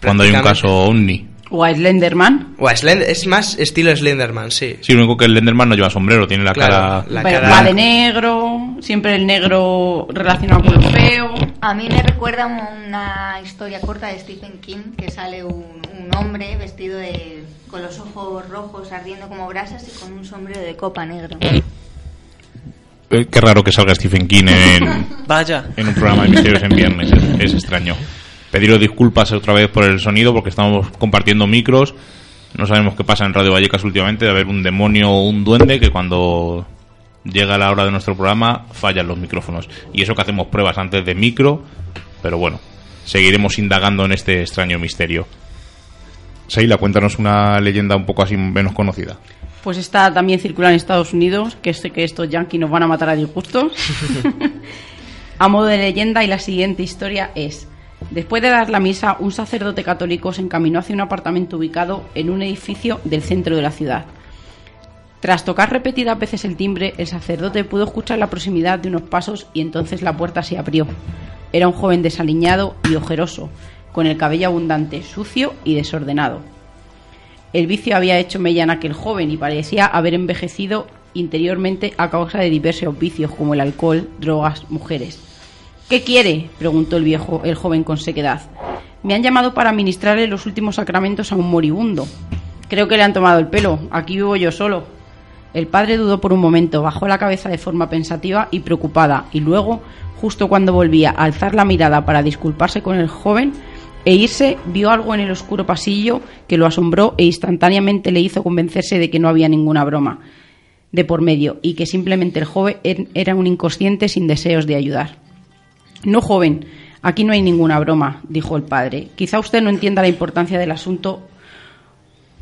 cuando hay un caso ovni. O a Slenderman. O a Slender, es más estilo Slenderman, sí. Sí, lo único que el Slenderman no lleva sombrero, tiene la cara... La cara... Va de negro, siempre el negro relacionado con lo feo. A mí me recuerda una historia corta de Stephen King, que sale un, un hombre vestido de, con los ojos rojos ardiendo como brasas y con un sombrero de copa negro. Eh, Qué raro que salga Stephen King en, Vaya. en un programa de misterios en viernes, es, es extraño. Pediros disculpas otra vez por el sonido porque estamos compartiendo micros. No sabemos qué pasa en Radio Vallecas últimamente de haber un demonio o un duende que cuando llega la hora de nuestro programa fallan los micrófonos. Y eso que hacemos pruebas antes de micro, pero bueno, seguiremos indagando en este extraño misterio. Seila, cuéntanos una leyenda un poco así menos conocida. Pues esta también circula en Estados Unidos, que sé que estos yankees nos van a matar a disgustos. a modo de leyenda y la siguiente historia es... Después de dar la misa, un sacerdote católico se encaminó hacia un apartamento ubicado en un edificio del centro de la ciudad. Tras tocar repetidas veces el timbre, el sacerdote pudo escuchar la proximidad de unos pasos y entonces la puerta se abrió. Era un joven desaliñado y ojeroso, con el cabello abundante, sucio y desordenado. El vicio había hecho mella en aquel joven y parecía haber envejecido interiormente a causa de diversos vicios como el alcohol, drogas, mujeres. ¿Qué quiere? preguntó el viejo, el joven con sequedad. Me han llamado para ministrarle los últimos sacramentos a un moribundo. Creo que le han tomado el pelo. Aquí vivo yo solo. El padre dudó por un momento, bajó la cabeza de forma pensativa y preocupada, y luego, justo cuando volvía a alzar la mirada para disculparse con el joven e irse, vio algo en el oscuro pasillo que lo asombró e instantáneamente le hizo convencerse de que no había ninguna broma de por medio y que simplemente el joven er- era un inconsciente sin deseos de ayudar. No, joven, aquí no hay ninguna broma, dijo el padre. Quizá usted no entienda la importancia del asunto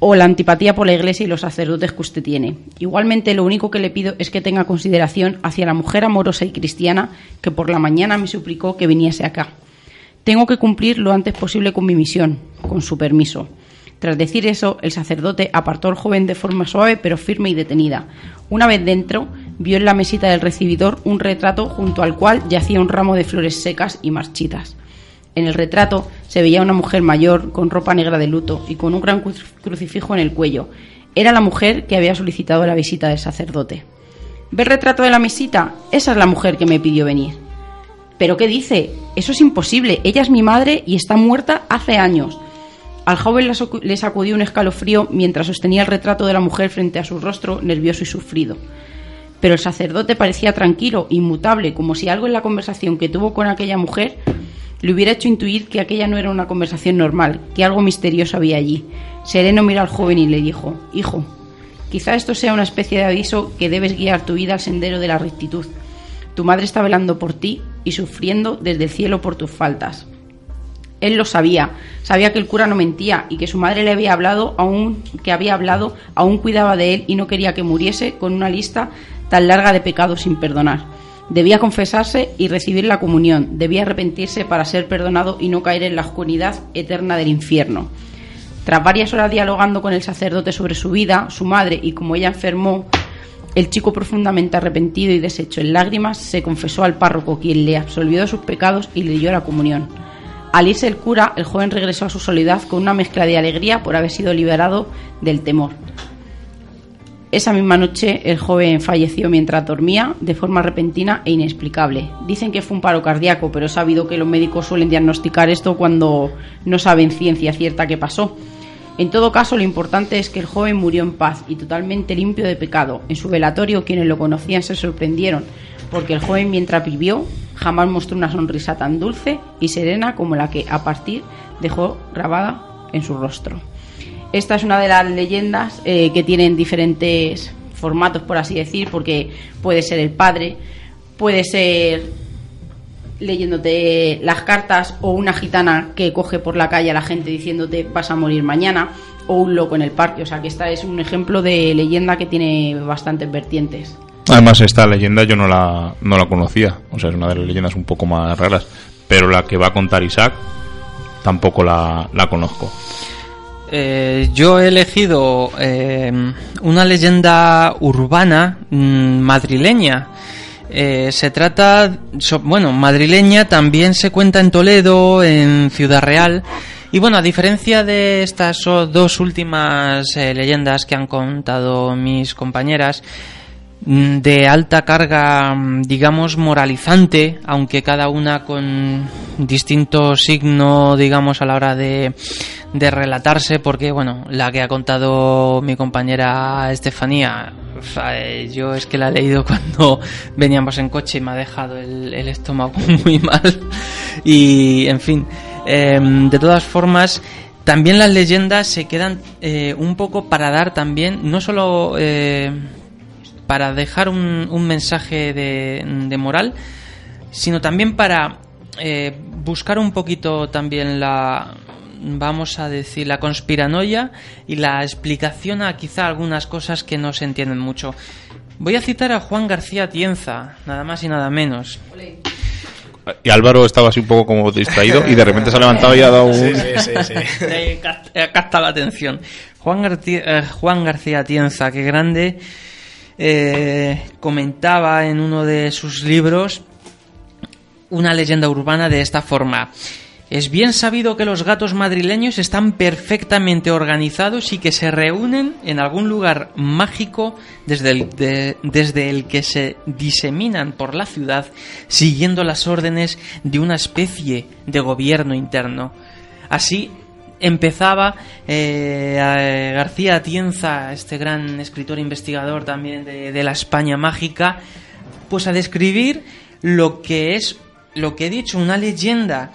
o la antipatía por la iglesia y los sacerdotes que usted tiene. Igualmente, lo único que le pido es que tenga consideración hacia la mujer amorosa y cristiana que por la mañana me suplicó que viniese acá. Tengo que cumplir lo antes posible con mi misión, con su permiso. Tras decir eso, el sacerdote apartó al joven de forma suave pero firme y detenida. Una vez dentro, vio en la mesita del recibidor un retrato junto al cual yacía un ramo de flores secas y marchitas. En el retrato se veía una mujer mayor con ropa negra de luto y con un gran cru- crucifijo en el cuello. Era la mujer que había solicitado la visita del sacerdote. ¿Ve el retrato de la mesita? Esa es la mujer que me pidió venir. ¿Pero qué dice? Eso es imposible. Ella es mi madre y está muerta hace años. Al joven le sacu- le sacudió un escalofrío mientras sostenía el retrato de la mujer frente a su rostro, nervioso y sufrido. Pero el sacerdote parecía tranquilo, inmutable, como si algo en la conversación que tuvo con aquella mujer le hubiera hecho intuir que aquella no era una conversación normal, que algo misterioso había allí. Sereno miró al joven y le dijo, Hijo, quizá esto sea una especie de aviso que debes guiar tu vida al sendero de la rectitud. Tu madre está velando por ti y sufriendo desde el cielo por tus faltas. Él lo sabía, sabía que el cura no mentía y que su madre le había hablado, aún que había hablado, aún cuidaba de él y no quería que muriese con una lista tan larga de pecados sin perdonar. Debía confesarse y recibir la comunión, debía arrepentirse para ser perdonado y no caer en la oscuridad eterna del infierno. Tras varias horas dialogando con el sacerdote sobre su vida, su madre y como ella enfermó, el chico profundamente arrepentido y deshecho en lágrimas se confesó al párroco quien le absolvió de sus pecados y le dio la comunión. Al irse el cura, el joven regresó a su soledad con una mezcla de alegría por haber sido liberado del temor. Esa misma noche el joven falleció mientras dormía de forma repentina e inexplicable. Dicen que fue un paro cardíaco, pero he sabido que los médicos suelen diagnosticar esto cuando no saben ciencia cierta qué pasó. En todo caso, lo importante es que el joven murió en paz y totalmente limpio de pecado. En su velatorio, quienes lo conocían se sorprendieron, porque el joven mientras vivió jamás mostró una sonrisa tan dulce y serena como la que a partir dejó grabada en su rostro. Esta es una de las leyendas eh, que tienen diferentes formatos, por así decir, porque puede ser el padre, puede ser leyéndote las cartas o una gitana que coge por la calle a la gente diciéndote vas a morir mañana o un loco en el parque. O sea que esta es un ejemplo de leyenda que tiene bastantes vertientes. Además, esta leyenda yo no la, no la conocía. O sea, es una de las leyendas un poco más raras. Pero la que va a contar Isaac tampoco la, la conozco. Eh, yo he elegido eh, una leyenda urbana mm, madrileña. Eh, se trata, bueno, madrileña, también se cuenta en Toledo, en Ciudad Real. Y bueno, a diferencia de estas dos últimas eh, leyendas que han contado mis compañeras, de alta carga, mm, digamos, moralizante, aunque cada una con distinto signo, digamos, a la hora de, de relatarse, porque, bueno, la que ha contado mi compañera Estefanía, fa- eh, yo es que la he leído cuando veníamos en coche y me ha dejado el, el estómago muy mal. Y, en fin, em, de todas formas, también las leyendas se quedan eh, un poco para dar también, no solo eh, para dejar un, un mensaje de, de moral, sino también para eh, buscar un poquito también la, vamos a decir, la conspiranoia y la explicación a quizá algunas cosas que no se entienden mucho. Voy a citar a Juan García Tienza, nada más y nada menos. Y Álvaro estaba así un poco como distraído y de repente se ha levantado y ha dado un... Sí, sí, sí, sí. La atención. Juan, García, eh, Juan García Tienza, qué grande, eh, comentaba en uno de sus libros una leyenda urbana de esta forma. Es bien sabido que los gatos madrileños están perfectamente organizados y que se reúnen en algún lugar mágico desde el, de- desde el que se diseminan por la ciudad siguiendo las órdenes de una especie de gobierno interno. Así empezaba eh, a- García Atienza, este gran escritor investigador también de, de la España mágica, pues a describir lo que es, lo que he dicho, una leyenda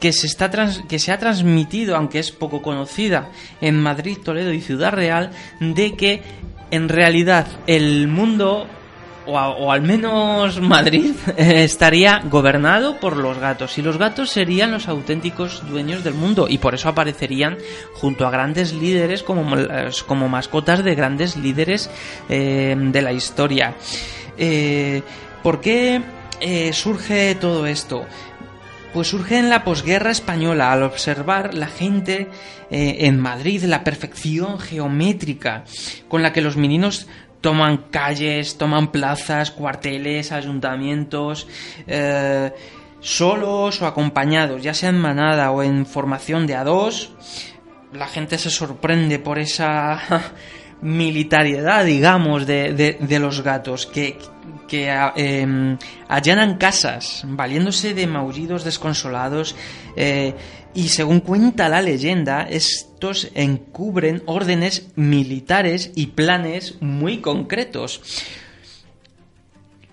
que se, está trans- que se ha transmitido, aunque es poco conocida, en Madrid, Toledo y Ciudad Real, de que en realidad el mundo o, al menos Madrid eh, estaría gobernado por los gatos y los gatos serían los auténticos dueños del mundo y por eso aparecerían junto a grandes líderes como, como mascotas de grandes líderes eh, de la historia. Eh, ¿Por qué eh, surge todo esto? Pues surge en la posguerra española al observar la gente en Madrid la perfección geométrica con la que los meninos toman calles, toman plazas, cuarteles, ayuntamientos, eh, solos o acompañados, ya sea en manada o en formación de a dos. La gente se sorprende por esa militariedad, digamos, de, de- de los gatos, que, que em, allanan casas, valiéndose de maullidos desconsolados, eh, y según cuenta la leyenda, estos encubren órdenes militares y planes muy concretos.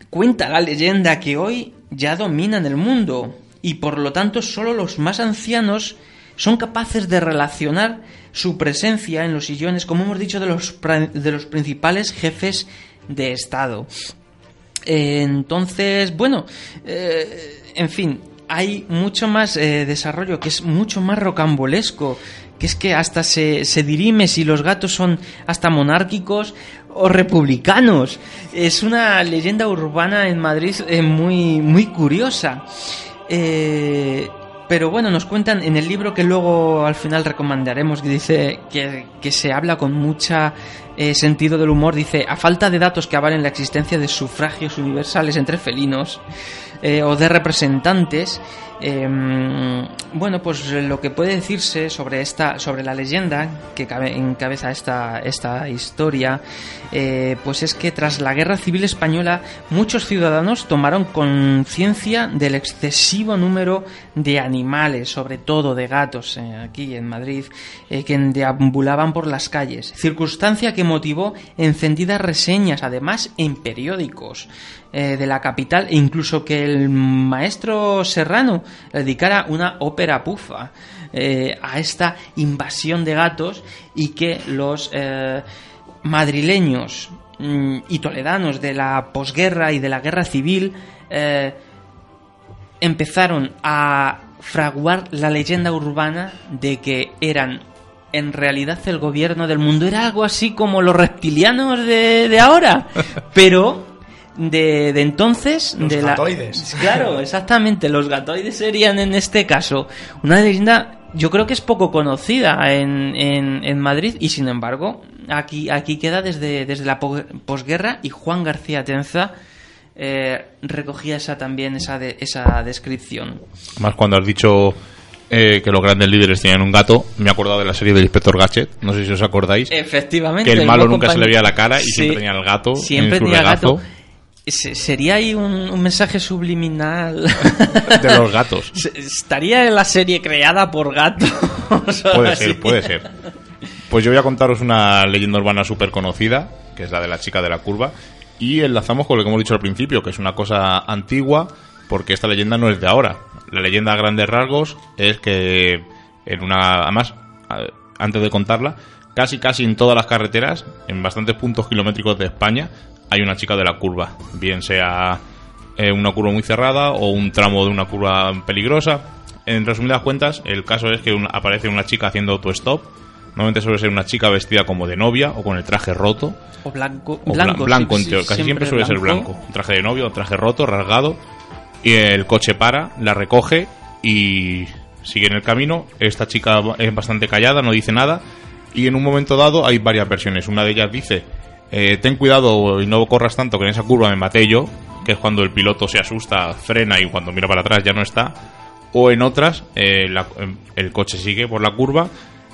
Cuenta la leyenda que hoy ya dominan el mundo y por lo tanto solo los más ancianos son capaces de relacionar su presencia en los sillones, como hemos dicho, de los, de los principales jefes de Estado. Entonces, bueno, eh, en fin, hay mucho más eh, desarrollo, que es mucho más rocambolesco, que es que hasta se, se dirime si los gatos son hasta monárquicos o republicanos. Es una leyenda urbana en Madrid eh, muy, muy curiosa. Eh, pero bueno, nos cuentan en el libro que luego al final recomendaremos, que dice que, que se habla con mucha eh, sentido del humor, dice, a falta de datos que avalen la existencia de sufragios universales entre felinos eh, o de representantes, eh, bueno, pues lo que puede decirse sobre esta, sobre la leyenda que cabe- encabeza esta, esta historia, eh, pues es que tras la Guerra Civil Española muchos ciudadanos tomaron conciencia del excesivo número de animales, sobre todo de gatos, aquí en Madrid, que deambulaban por las calles, circunstancia que motivó encendidas reseñas, además en periódicos eh, de la capital, e incluso que el maestro Serrano dedicara una ópera pufa eh, a esta invasión de gatos y que los eh, madrileños mm, y toledanos de la posguerra y de la guerra civil empezaron a fraguar la leyenda urbana de que eran en realidad el gobierno del mundo era algo así como los reptilianos de, de ahora pero de, de entonces Los de la- gatoides. claro exactamente los gatoides serían en este caso una leyenda yo creo que es poco conocida en, en, en Madrid y sin embargo aquí, aquí queda desde, desde la po- posguerra y Juan García Tenza eh, recogía esa también esa, de- esa descripción. Más cuando has dicho eh, que los grandes líderes tenían un gato, me he acordado de la serie del Inspector Gadget. No sé si os acordáis. Efectivamente. que el malo nunca se le veía la cara y Sí, siempre tenía el gato Siempre en su tenía regazo gato. Se- Sería ahí un, un mensaje subliminal. de los gatos. Estaría en la serie creada por gatos. Puede ser, puede ser. Pues yo voy a contaros una leyenda urbana súper conocida, que es la de la chica de la curva, y enlazamos con lo que hemos dicho al principio, que es una cosa antigua, porque esta leyenda no es de ahora. La leyenda a grandes rasgos es que en una... Además, antes de contarla, casi casi en todas las carreteras, en bastantes puntos kilométricos de España, hay una chica de la curva, bien sea eh, una curva muy cerrada o un tramo de una curva peligrosa. En resumidas cuentas, el caso es que un- aparece una chica haciendo autostop. Normalmente suele ser una chica vestida como de novia o con el traje roto. O blanco. O blan- blanco, blanco, sí, en casi siempre, suele ser blanco. Un traje de novia, un traje roto, rasgado. Y el coche para, la recoge y sigue en el camino. Esta chica es bastante callada, no dice nada. Y en un momento dado hay varias versiones. Una de ellas dice, eh, ten cuidado y no corras tanto que en esa curva me maté yo, que es cuando el piloto se asusta, frena y cuando mira para atrás ya no está. O en otras, eh, la- el coche sigue por la curva,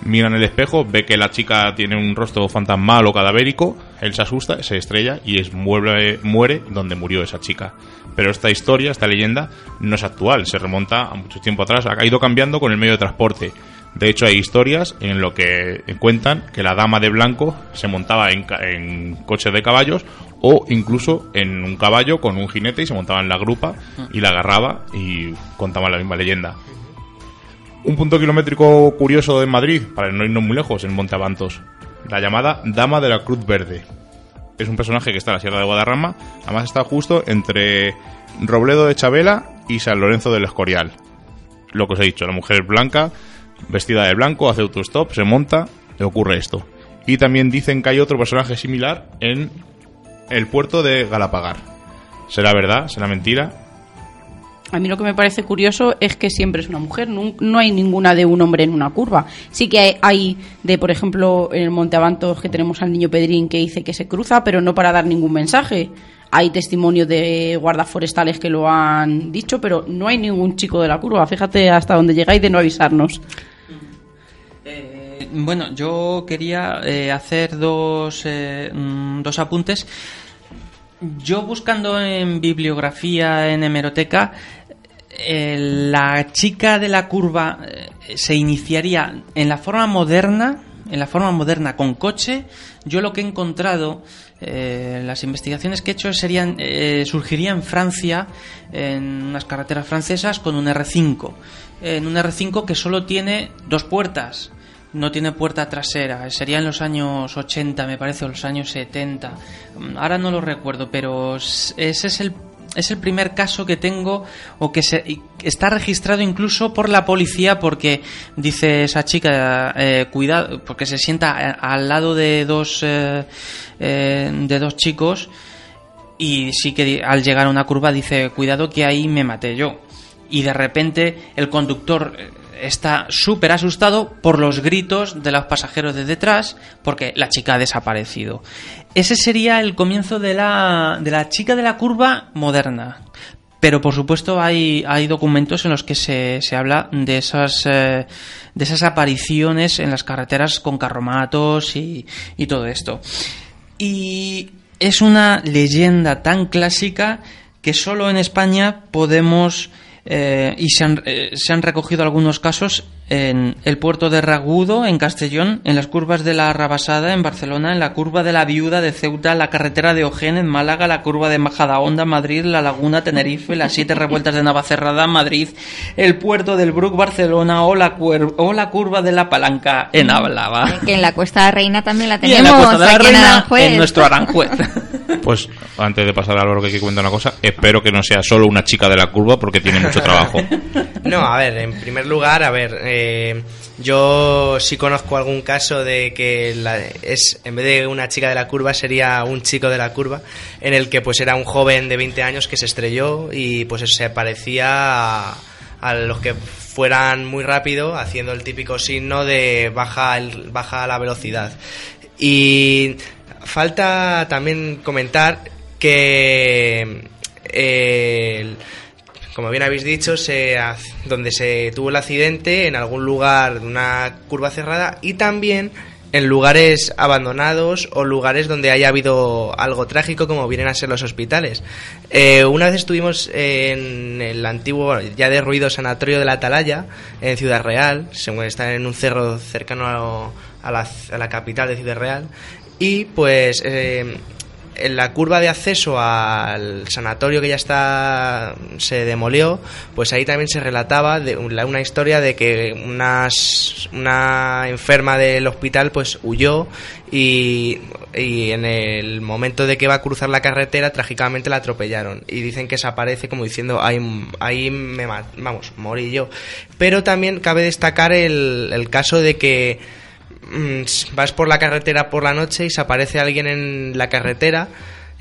mira en el espejo, ve que la chica tiene un rostro fantasmal o cadavérico, él se asusta, se estrella y es, muere, muere donde murió esa chica. Pero esta historia, esta leyenda, no es actual, se remonta a mucho tiempo atrás, ha ido cambiando con el medio de transporte. De hecho, hay historias en lo que cuentan que la dama de blanco se montaba en, en coches de caballos o incluso en un caballo con un jinete y se montaba en la grupa y la agarraba y contaban la misma leyenda. Un punto kilométrico curioso de Madrid, para no irnos muy lejos, en Monteabantos. La llamada Dama de la Cruz Verde. Es un personaje que está en la Sierra de Guadarrama, además está justo entre Robledo de Chabela y San Lorenzo del Escorial. Lo que os he dicho, la mujer blanca, vestida de blanco, hace autostop, se monta, le ocurre esto. Y también dicen que hay otro personaje similar en el puerto de Galapagar. ¿Será verdad? ¿Será mentira? A mí lo que me parece curioso es que siempre es una mujer, no, hay ninguna de un hombre en una curva. Sí que hay, de, por ejemplo, en el Monte Avantos que tenemos al niño Pedrín que dice que se cruza, pero no para dar ningún mensaje. Hay testimonios de guardas forestales que lo han dicho, pero no hay ningún chico de la curva. Fíjate hasta dónde llegáis de no avisarnos. Eh, bueno, yo quería eh, hacer dos, eh, mm, dos apuntes. Yo buscando en bibliografía, en hemeroteca, la chica de la curva eh, se iniciaría en la forma moderna, en la forma moderna con coche. Yo lo que he encontrado, eh, las investigaciones que he hecho serían, eh, surgiría en Francia, en unas carreteras francesas con un R5, en un R5 que solo tiene dos puertas. No tiene puerta trasera, sería en los años 80, me parece, o los años 70. Mm, Ahora no lo recuerdo, pero ese es el, es el primer caso que tengo o que se, está registrado incluso por la policía porque dice esa chica, eh, cuidado, porque se sienta a- al lado de dos, eh, eh, de dos chicos y sí que al llegar a una curva dice, cuidado que ahí me maté yo. y de repente el conductor eh, está súper asustado por los gritos de los pasajeros de detrás porque la chica ha desaparecido. Ese sería el comienzo de la, de la chica de la curva moderna. Pero por supuesto hay, hay documentos en los que se, se habla de esas, eh, de esas apariciones en las carreteras con carromatos y, y todo esto. Y es una leyenda tan clásica que solo en España podemos eh, y se han, eh, se han recogido algunos casos en el puerto de Ragudo, en Castellón, en las curvas de la Rabasada, en Barcelona, en la curva de la Viuda de Ceuta, la carretera de Ojén, en Málaga, la curva de Majadahonda, Madrid, la Laguna, Tenerife, las siete revueltas de Navacerrada, Madrid, el puerto del Brook, Barcelona, o la, cuer- o la curva de la Palanca, en Ablava. Que en la Cuesta Reina también la Y tenemos. la de la en nuestro Aranjuez. Pues antes de pasar a Álvaro que hay que cuenta una cosa, espero que no sea solo una chica de la curva porque tiene mucho trabajo. No, a ver, en primer lugar, a ver, eh, yo sí conozco algún caso de que es en vez de una chica de la curva sería un chico de la curva, en el que pues era un joven de 20 años que se estrelló y pues se parecía a, los que fueran muy rápido haciendo el típico signo de baja, el, baja la velocidad. Y falta también comentar que eh, como bien habéis dicho, se, donde se tuvo el accidente, en algún lugar de una curva cerrada y también en lugares abandonados o lugares donde haya habido algo trágico como vienen a ser los hospitales. Eh, una vez estuvimos en el antiguo, ya derruido sanatorio de la Atalaya, en Ciudad Real, está en un cerro cercano a, a la, a la capital de Ciudad Real, y pues eh, en la curva de acceso al sanatorio que ya está se demolió, pues ahí también se relataba de una historia de que unas, una enferma del hospital pues huyó y, y en el momento de que va a cruzar la carretera trágicamente la atropellaron. Y dicen que desaparece como diciendo ahí, ahí me vamos morí yo. Pero también cabe destacar el, el caso de que vas por la carretera por la noche y se aparece alguien en la carretera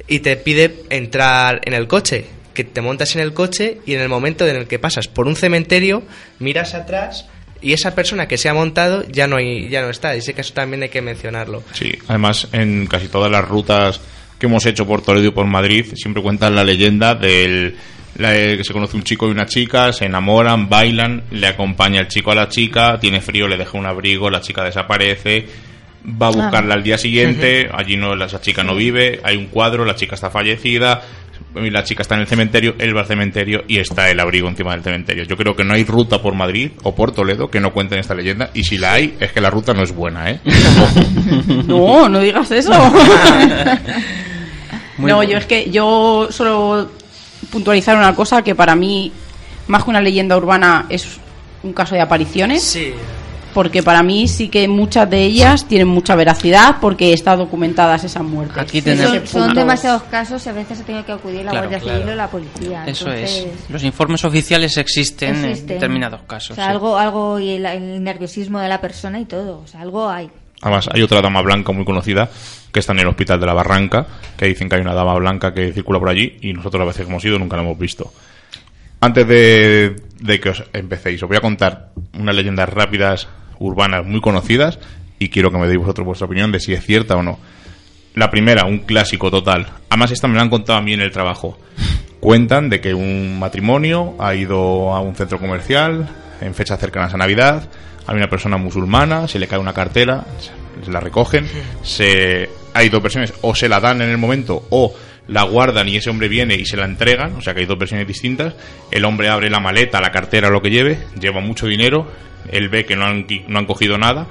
y te pide entrar en el coche. Que te montas en el coche y en el momento en el que pasas por un cementerio, miras atrás y esa persona que se ha montado ya no, hay, ya no está. Y sé que eso también hay que mencionarlo. Sí, además en casi todas las rutas que hemos hecho por Toledo y por Madrid siempre cuentan la leyenda del que se conoce un chico y una chica, se enamoran, bailan, le acompaña el chico a la chica, tiene frío, le deja un abrigo, la chica desaparece, va a buscarla al día siguiente, allí no la esa chica no vive, hay un cuadro, la chica está fallecida, la chica está en el cementerio, él va al cementerio y está el abrigo encima del cementerio. Yo creo que no hay ruta por Madrid o por Toledo que no cuenten esta leyenda y si la hay es que la ruta no es buena, ¿eh? No, no digas eso. Muy no, bueno. yo es que yo solo puntualizar una cosa que para mí, más que una leyenda urbana, es un caso de apariciones. Sí. Porque para mí sí que muchas de ellas tienen mucha veracidad porque están documentadas esas muertes. Aquí tenemos- es Son demasiados casos y a veces se tiene que acudir la Claro, Guardia claro. Civil o la policía. Eso es. Entonces, Los informes oficiales existen, en determinados casos. O sea, sí. algo, algo y el, el nerviosismo de la persona y todo. O sea, algo hay. Además, hay otra dama blanca muy conocida que está en el hospital de la Barranca, que dicen que hay una dama blanca que circula por allí y nosotros a veces hemos ido nunca la hemos visto. Antes de, de que os empecéis, os voy a contar unas leyendas rápidas urbanas muy conocidas y quiero que me deis vosotros vuestra opinión de si es cierta o no. La primera, un clásico total. Además, esta me la han contado a mí en el trabajo. Cuentan de que un matrimonio ha ido a un centro comercial en fechas cercanas a Navidad. Hay una persona musulmana, se le cae una cartera, se la recogen. Se, hay dos versiones, o se la dan en el momento o la guardan y ese hombre viene y se la entregan. O sea que hay dos versiones distintas. El hombre abre la maleta, la cartera, lo que lleve, lleva mucho dinero. Él ve que no han, no han cogido nada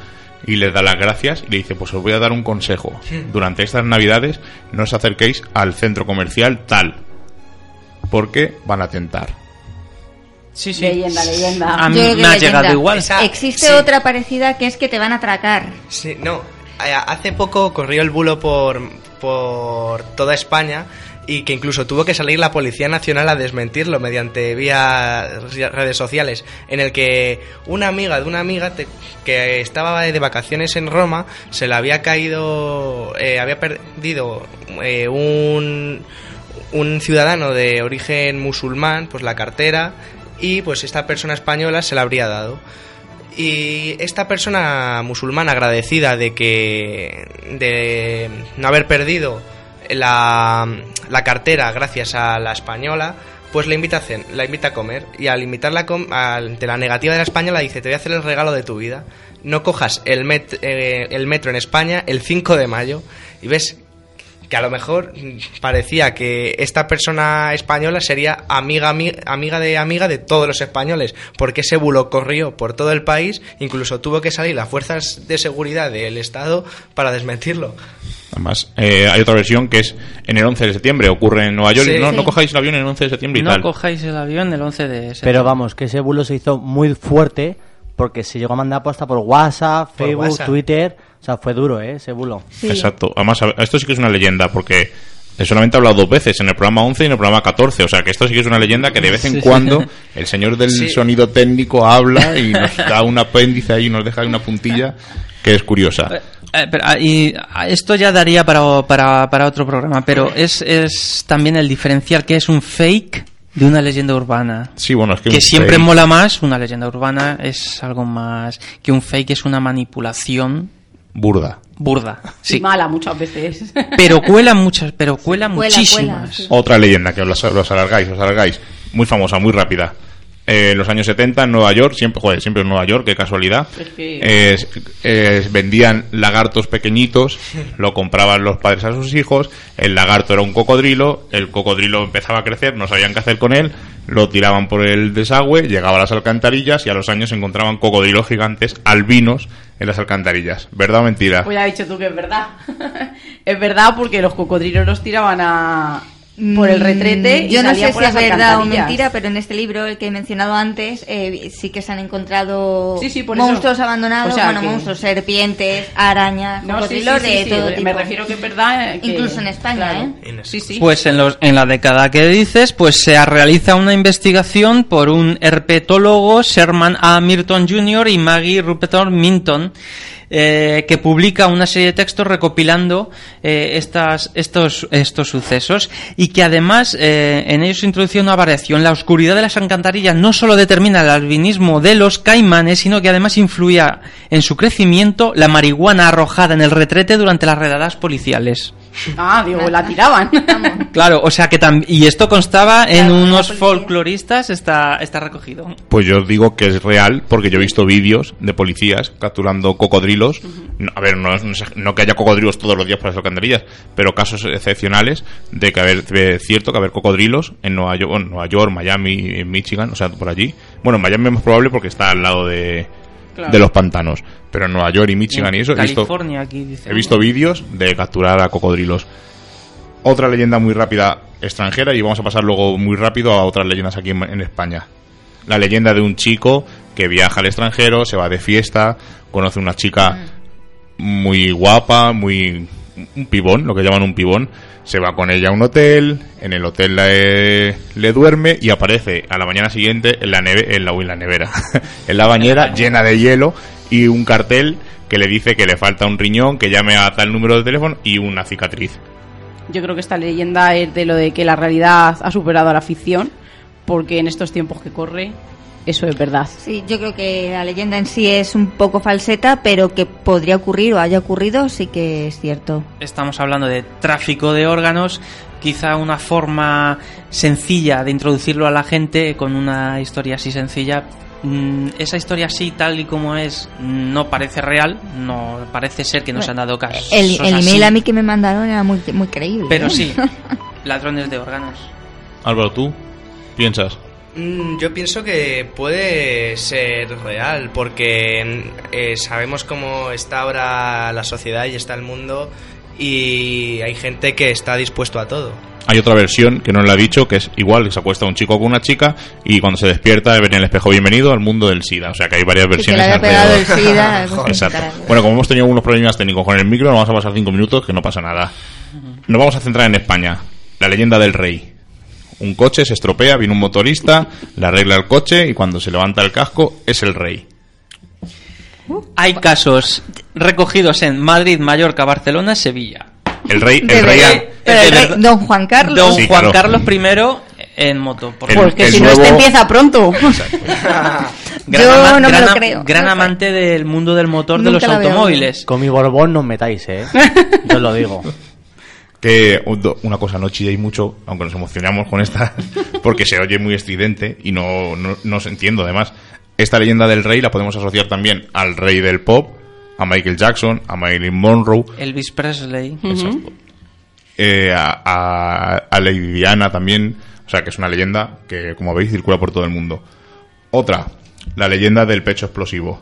y les da las gracias y le dice, pues os voy a dar un consejo. Durante estas navidades no os acerquéis al centro comercial tal, porque van a tentar. Sí, sí. Leyenda, leyenda. A mí me ha leyenda. llegado igual. Esa- Existe sí. otra parecida que es que te van a atracar. Sí, no. eh, Hace poco corrió el bulo por, por toda España y que incluso tuvo que salir la Policía Nacional a desmentirlo mediante vía redes sociales, en el que una amiga de una amiga te- que estaba de vacaciones en Roma se le había caído, eh, había perdido eh, un, un ciudadano de origen musulmán, pues la cartera y pues esta persona española se la habría dado. Y esta persona musulmana agradecida de que de no haber perdido la, la cartera gracias a la española, pues la invita a, cen- la invita a comer y al invitarla a ante la negativa de la española dice, te voy a hacer el regalo de tu vida. No cojas el, met- eh, el metro en España el 5 de mayo y ves que a lo mejor parecía que esta persona española sería amiga, ami- amiga de amiga de todos los españoles, porque ese bulo corrió por todo el país, incluso tuvo que salir las fuerzas de seguridad del Estado para desmentirlo. Además, eh, hay otra versión que es en el 11 de septiembre, ocurre en Nueva York. Sí. y no, Sí. no cojáis el avión en el 11 de septiembre y No tal. cojáis el avión el 11 de septiembre. Pero vamos, que ese bulo se hizo muy fuerte porque se llegó a mandar posta por WhatsApp, Por Facebook, WhatsApp. Twitter. O sea, fue duro, ¿eh? Ese bulo. Sí. Exacto. Además, esto sí que es una leyenda porque solamente ha hablado dos veces, en el programa 11 y en el programa 14. O sea, que esto sí que es una leyenda que de vez en Sí, sí. cuando el señor del Sí. sonido técnico habla y nos da un apéndice ahí, nos deja ahí una puntilla que es curiosa. Eh, eh, pero, ah, y, ah, esto ya daría para, para, para otro programa, pero es, es también el diferencial que es un fake de una leyenda urbana. Sí, bueno, es que, siempre fake- mola más, una leyenda urbana es algo más que un fake, es una manipulación burda. burda. Sí. Mala muchas veces. Pero cuela muchas, pero cuela cuela, muchísimas. cuela, sí. Otra leyenda que os, os alargáis, os alargáis. Muy famosa, muy rápida. Eh, en los años 70 en Nueva York, siempre, joder, siempre en Nueva York, qué casualidad. Eh, eh, vendían lagartos pequeñitos, lo compraban los padres a sus hijos, el lagarto era un cocodrilo, el cocodrilo empezaba a crecer, no sabían qué hacer con él, lo tiraban por el desagüe, llegaba a las alcantarillas y a los años se encontraban cocodrilos gigantes albinos en las alcantarillas. ¿Verdad o mentira? Pues has dicho tú que es verdad. es verdad porque los cocodrilos los tiraban a por el retrete. y Yo no sé si es verdad o mentira, pero en este libro, el que he mencionado antes, eh, sí que se han encontrado Sí, sí, por monstruos eso. abandonados, O sea bueno, que- monstruos, serpientes, arañas, No, sí, sí, cocodrilos sí, de sí, todo Me tipo. refiero que es verdad. eh, que- Incluso en España, claro. ¿eh? Sí, sí. Pues en, los, en la década que dices, pues se realiza una investigación por un herpetólogo, Sherman A. Milton Jr. y Maggie Ruperton Minton, eh, que publica una serie de textos recopilando eh, estas, estos, estos sucesos y que además eh, en ellos introduce una variación. La oscuridad de las alcantarillas no solo determina el albinismo de los caimanes, sino que además influía en su crecimiento la marihuana arrojada en el retrete durante las redadas policiales. Ah, digo, la tiraban. Claro, o sea que también... Y esto constaba en Claro, unos folcloristas, está, está recogido. Pues yo digo que es real porque yo he visto vídeos de policías capturando cocodrilos. No, a ver, no, no no que haya cocodrilos todos los días por las alcantarillas, pero casos excepcionales de que haber de cierto que haber cocodrilos en Nueva York, en Nueva York, Miami, en Michigan, o sea, por allí. Bueno, en Miami es más probable porque está al lado de, Claro. de los pantanos, pero en Nueva York y Michigan y eso he visto California aquí dice. He visto vídeos de capturar a cocodrilos. Otra leyenda muy rápida extranjera y vamos a pasar luego muy rápido a otras leyendas aquí en, en España. La leyenda de un chico que viaja al extranjero, se va de fiesta, conoce una chica muy guapa, muy un pibón, lo que llaman un pibón, se va con ella a un hotel, en el hotel le, le duerme y aparece a la mañana siguiente en la neve, en la, uy, en la nevera, en la bañera llena de hielo y un cartel que le dice que le falta un riñón, que llame a tal número de teléfono y una cicatriz. Yo creo que esta leyenda es de lo de que la realidad ha superado a la ficción, porque en estos tiempos que corre, eso es verdad. Sí, yo creo que la leyenda en sí es un poco falseta, pero que podría ocurrir o haya ocurrido sí que es cierto. Estamos hablando de tráfico de órganos, quizá una forma sencilla de introducirlo a la gente con una historia así sencilla. Mm, Esa historia así, tal y como es, no parece real, no parece ser que nos han dado caso. El, el email a mí que me mandaron era muy, muy creíble. Pero ¿eh? sí, ladrones de órganos. Álvaro, ¿tú piensas? Mm, Yo pienso que puede ser real, porque eh, sabemos cómo está ahora la sociedad y está el mundo, y hay gente que está dispuesto a todo. Hay otra versión que no le ha dicho, que es igual, que se acuesta un chico con una chica y cuando se despierta ve en el espejo bienvenido al mundo del SIDA. O sea que hay varias Sí, que versiones. le haya pegado el alrededor. SIDA. Exacto. caray. Bueno, como hemos tenido algunos problemas técnicos con el micro, nos vamos a pasar cinco minutos, que no pasa nada. Nos vamos a centrar en España. La leyenda del rey. Un coche se estropea, viene un motorista, le arregla el coche y cuando se levanta el casco es el rey. Hay casos recogidos en Madrid, Mallorca, Barcelona, Sevilla. El rey, el De rey, el don Juan Carlos. Don Sí, Juan claro. Carlos I En moto. por El- que el si no, este empieza pronto. Gran, Yo ama- no me gran lo creo. gran No sé. amante del mundo del motor de los automóviles. Con mi Borbón no os metáis, ¿eh? Yo os lo digo. Que do- una cosa, no chilléis mucho, aunque nos emocionamos con esta, porque se oye muy estridente y no, no, no os entiendo. Además, esta leyenda del rey la podemos asociar también al rey del pop, a Michael Jackson, a Marilyn Monroe, Elvis Presley. eh, a, a, a Lady Diana también. O sea, que es una leyenda que, como veis, circula por todo el mundo. Otra, la leyenda del pecho explosivo.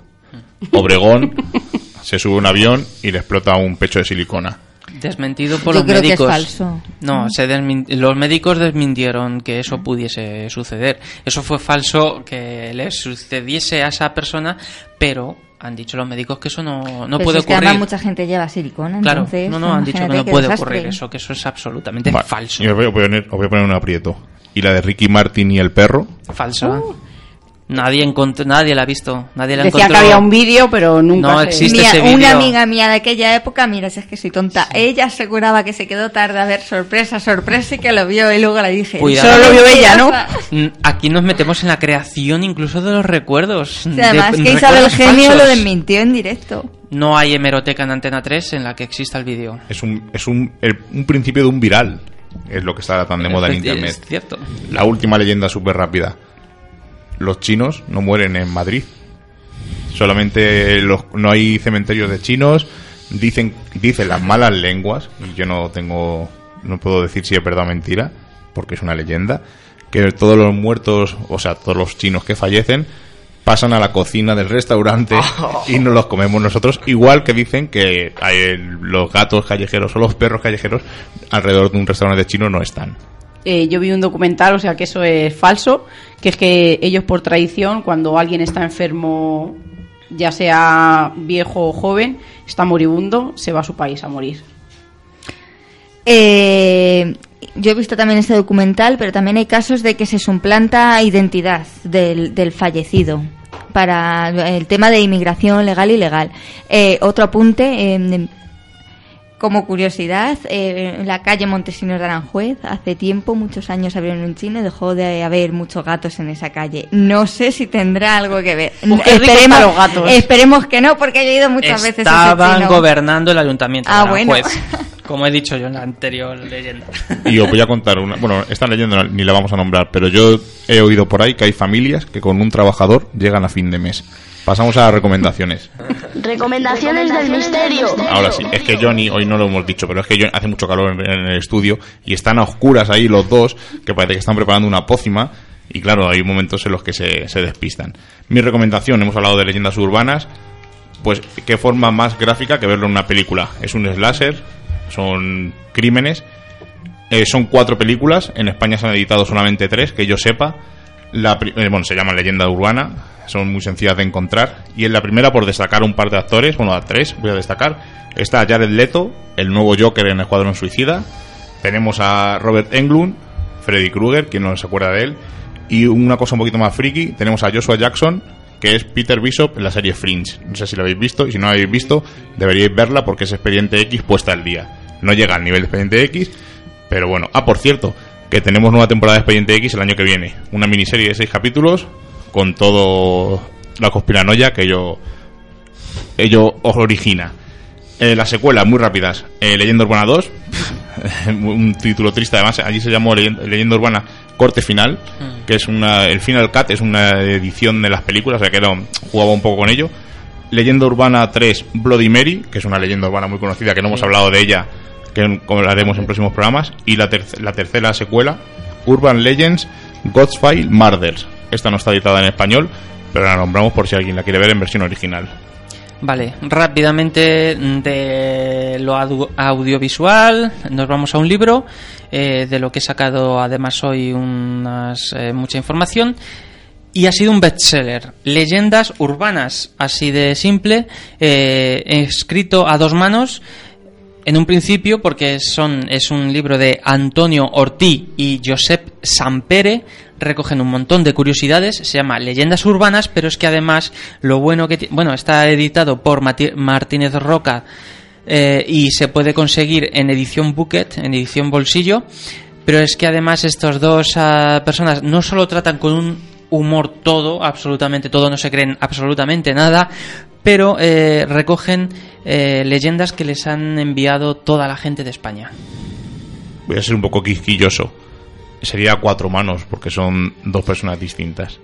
Obregón se sube a un avión y le explota un pecho de silicona. Desmentido por Yo los creo que es médicos. falso. No, se desmin- los médicos desmintieron que eso pudiese suceder. Eso fue falso que le sucediese a esa persona, pero han dicho los médicos que eso no, no Pero puede si es que ocurrir. además mucha gente lleva silicona, Claro, entonces... no, no, han dicho que no puede desastre. ocurrir eso, que eso es absolutamente Vale, falso. Y os voy, a poner, os voy a poner un aprieto. Y la de Ricky Martin y el perro. Falso. Uh. Nadie encontró, nadie la ha visto, nadie la Decía encontró. que había un vídeo, pero nunca No se- existe ese una amiga mía de aquella época, mira, si es que soy tonta, ella aseguraba que se quedó tarde a ver sorpresa, sorpresa y que lo vio y luego le dije... Cuidado. Solo lo vio ella, ¿no? Aquí nos metemos en la creación incluso de los recuerdos. Además de- que Isabel Genio lo desmintió en directo. No hay hemeroteca en Antena 3 en la que exista el vídeo. Es un, es un, el- un principio de un viral. Es lo que está tan de moda en internet. Es cierto. La última leyenda súper rápida. Los chinos no mueren en Madrid. Solamente los, no hay cementerios de chinos. Dicen, dicen las malas lenguas, y yo no tengo, no puedo decir si es verdad o mentira, porque es una leyenda, que todos los muertos, o sea, todos los chinos que fallecen, pasan a la cocina del restaurante y nos los comemos nosotros, igual que dicen que los gatos callejeros o los perros callejeros alrededor de un restaurante chino no están. Eh, yo vi un documental, o sea que eso es falso, que es que ellos por tradición, cuando alguien está enfermo, ya sea viejo o joven, está moribundo, se va a su país a morir. Eh, yo he visto también este documental, pero también hay casos de que se suplanta identidad del, fallecido para el tema de inmigración legal y ilegal. Eh, otro apunte, eh, como curiosidad, eh, en la calle Montesinos de Aranjuez, hace tiempo, muchos años abrieron un chino y dejó de haber muchos gatos en esa calle. No sé si tendrá algo que ver. Para los gatos. esperemos que no, porque he ido muchas veces a ese Estaban gobernando el ayuntamiento Ah, de bueno. Como he dicho yo en la anterior leyenda. Y os voy a contar una. Bueno, esta leyenda ni la vamos a nombrar, pero yo he oído por ahí que hay familias que con un trabajador llegan a fin de mes. Pasamos a las recomendaciones. Recomendaciones del misterio. Ahora sí, es que Johnny, hoy no lo hemos dicho, pero es que Johnny- hace mucho calor en, en el estudio y están a oscuras ahí los dos, que parece que están preparando una pócima. Y claro, hay momentos en los que se, se despistan. Mi recomendación, hemos hablado de leyendas urbanas, pues qué forma más gráfica que verlo en una película. Es un slasher, son crímenes, eh, son cuatro películas, en España se han editado solamente tres, que yo sepa. La, eh, bueno, se llama Leyenda Urbana, son muy sencillas de encontrar. Y en la primera, por destacar un par de actores, bueno, a tres voy a destacar, está Jared Leto, el nuevo Joker en Escuadrón Suicida. Tenemos a Robert Englund, Freddy Krueger, quien no se acuerda de él. Y una cosa un poquito más friki, tenemos a Joshua Jackson, que es Peter Bishop en la serie Fringe. No sé si lo habéis visto, y si no la habéis visto, deberíais verla porque es Expediente X puesta al día. No llega al nivel de Expediente X, pero bueno. Ah, por cierto, que tenemos nueva temporada de Expediente X el año que viene. Una miniserie de seis capítulos con todo la conspiranoia que ello, ello origina. Eh, las secuelas, muy rápidas. Eh, Leyenda Urbana 2, un título triste además. Allí se llamó Leyenda, Leyenda Urbana Corte Final, que es una. El Final Cut es una edición de las películas, o sea que era- jugaba un poco con ello. Leyenda Urbana 3, Bloody Mary, que es una leyenda urbana muy conocida, que no hemos hablado de ella, que hablaremos en próximos programas. Y la, la tercera secuela, Urban Legends, Godfile Murders. Esta no está editada en español, pero la nombramos por si alguien la quiere ver en versión original. Vale, rápidamente de lo audiovisual nos vamos a un libro eh, de lo que he sacado además hoy unas, eh, mucha información y ha sido un bestseller, Leyendas Urbanas, así de simple, eh, escrito a dos manos en un principio porque son, es un libro de Antonio Ortí y Josep Sampere, recogen un montón de curiosidades, se llama Leyendas Urbanas, pero es que además lo bueno que... Bueno, está editado por Martínez Roca eh, y se puede conseguir en edición Bucket, en edición bolsillo, pero es que además estos dos ah, personas no solo tratan con un humor todo, absolutamente todo, no se creen absolutamente nada, pero eh, recogen eh, leyendas que les han enviado toda la gente de España. Voy a ser un poco quisquilloso. Sería cuatro manos, porque son dos personas distintas.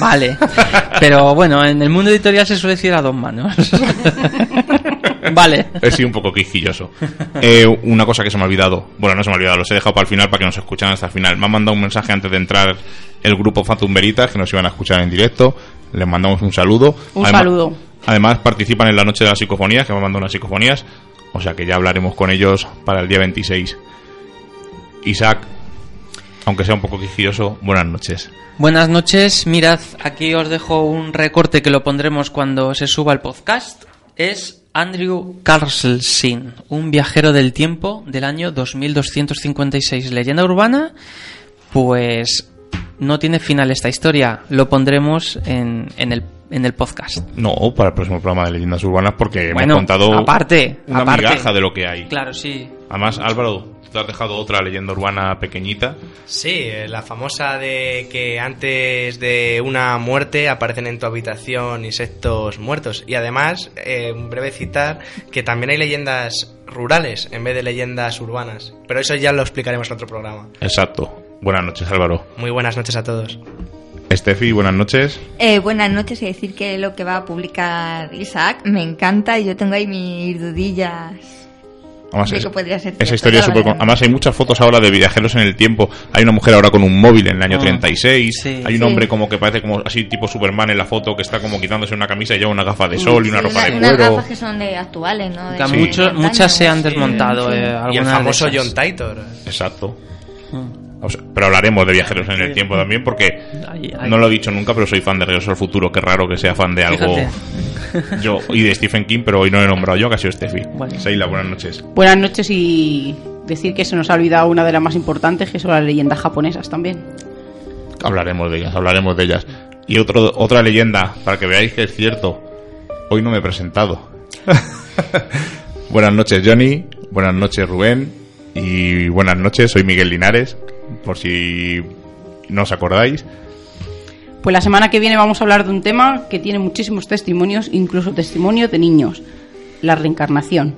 Vale, pero bueno, en el mundo editorial se suele decir a dos manos. vale. He sido un poco quisquilloso. Eh, una cosa que se me ha olvidado. Bueno, no se me ha olvidado, los he dejado para el final para que nos escuchen hasta el final. Me han mandado un mensaje antes de entrar el grupo Fatum Veritas, que nos iban a escuchar en directo. Les mandamos un saludo. Un Además- saludo. Además, participan en la noche de las psicofonías, que me han mandado unas psicofonías. O sea que ya hablaremos con ellos para el día 26. Isaac, aunque sea un poco quisquilloso, buenas noches. Buenas noches, mirad, aquí os dejo un recorte que lo pondremos cuando se suba el podcast. Es Andrew Carlsen, un viajero del tiempo del año 2256. Leyenda urbana, pues no tiene final esta historia. Lo pondremos en, en el, en el podcast. No, para el próximo programa de Leyendas Urbanas, porque Bueno, hemos contado aparte, una aparte. migaja de lo que hay. Claro, sí. Además, Álvaro, te has dejado otra leyenda urbana pequeñita. Sí, eh, la famosa de que antes de una muerte aparecen en tu habitación insectos muertos. Y además, eh, un breve citar que también hay leyendas rurales en vez de leyendas urbanas. Pero eso ya lo explicaremos en otro programa. Exacto. Buenas noches, Álvaro. Muy buenas noches a todos. Estefi, buenas noches. Eh, buenas noches y decir que lo que va a publicar Isaac me encanta y yo tengo ahí mis dudillas. Además, de es- que podría ser esa historia es veremos. Además, hay muchas fotos ahora de viajeros en el tiempo. Hay una mujer ahora con un móvil en el año Ah, 36. sí. Hay un Sí. hombre como que parece como así tipo Superman en la foto que está como quitándose una camisa y lleva una gafa de sol y una Sí, ropa de unas cuero. gafas que son de actuales, ¿no? De- Que mucho- muchas se han desmontado. Sí. eh, Y el famoso. John Titor. Exacto. Mm. O sea, pero hablaremos de viajeros en el tiempo también porque Ahí- ahí. no lo he dicho nunca, pero soy fan de Regreso al Futuro. Qué raro que sea fan de algo Fíjate. yo y de Stephen King, pero hoy no he nombrado yo, que ha sido Steffi. Bueno. Seila, buenas noches. Buenas noches y decir que se nos ha olvidado una de las más importantes, que son las leyendas japonesas también. Hablaremos de ellas, hablaremos de ellas. Y otro, otra leyenda, para que veáis que es cierto. Hoy no me he presentado. buenas noches, Johnny. Buenas noches, Rubén. Y buenas noches, soy Miguel Linares. Por si no os acordáis. Pues la semana que viene vamos a hablar de un tema que tiene muchísimos testimonios, incluso testimonios de niños, la reencarnación.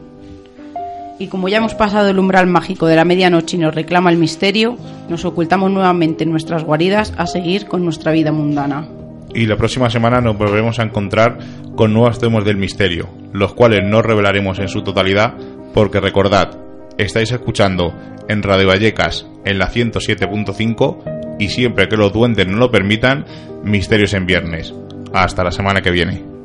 Y como ya hemos pasado el umbral mágico de la medianoche y nos reclama el misterio, nos ocultamos nuevamente en nuestras guaridas a seguir con nuestra vida mundana. Y la próxima semana nos volveremos a encontrar con nuevos temas del misterio, los cuales no revelaremos en su totalidad, porque recordad, estáis escuchando en Radio Vallecas en la 107.5 y siempre que los duendes no lo permitan, misterios en viernes. Hasta la semana que viene.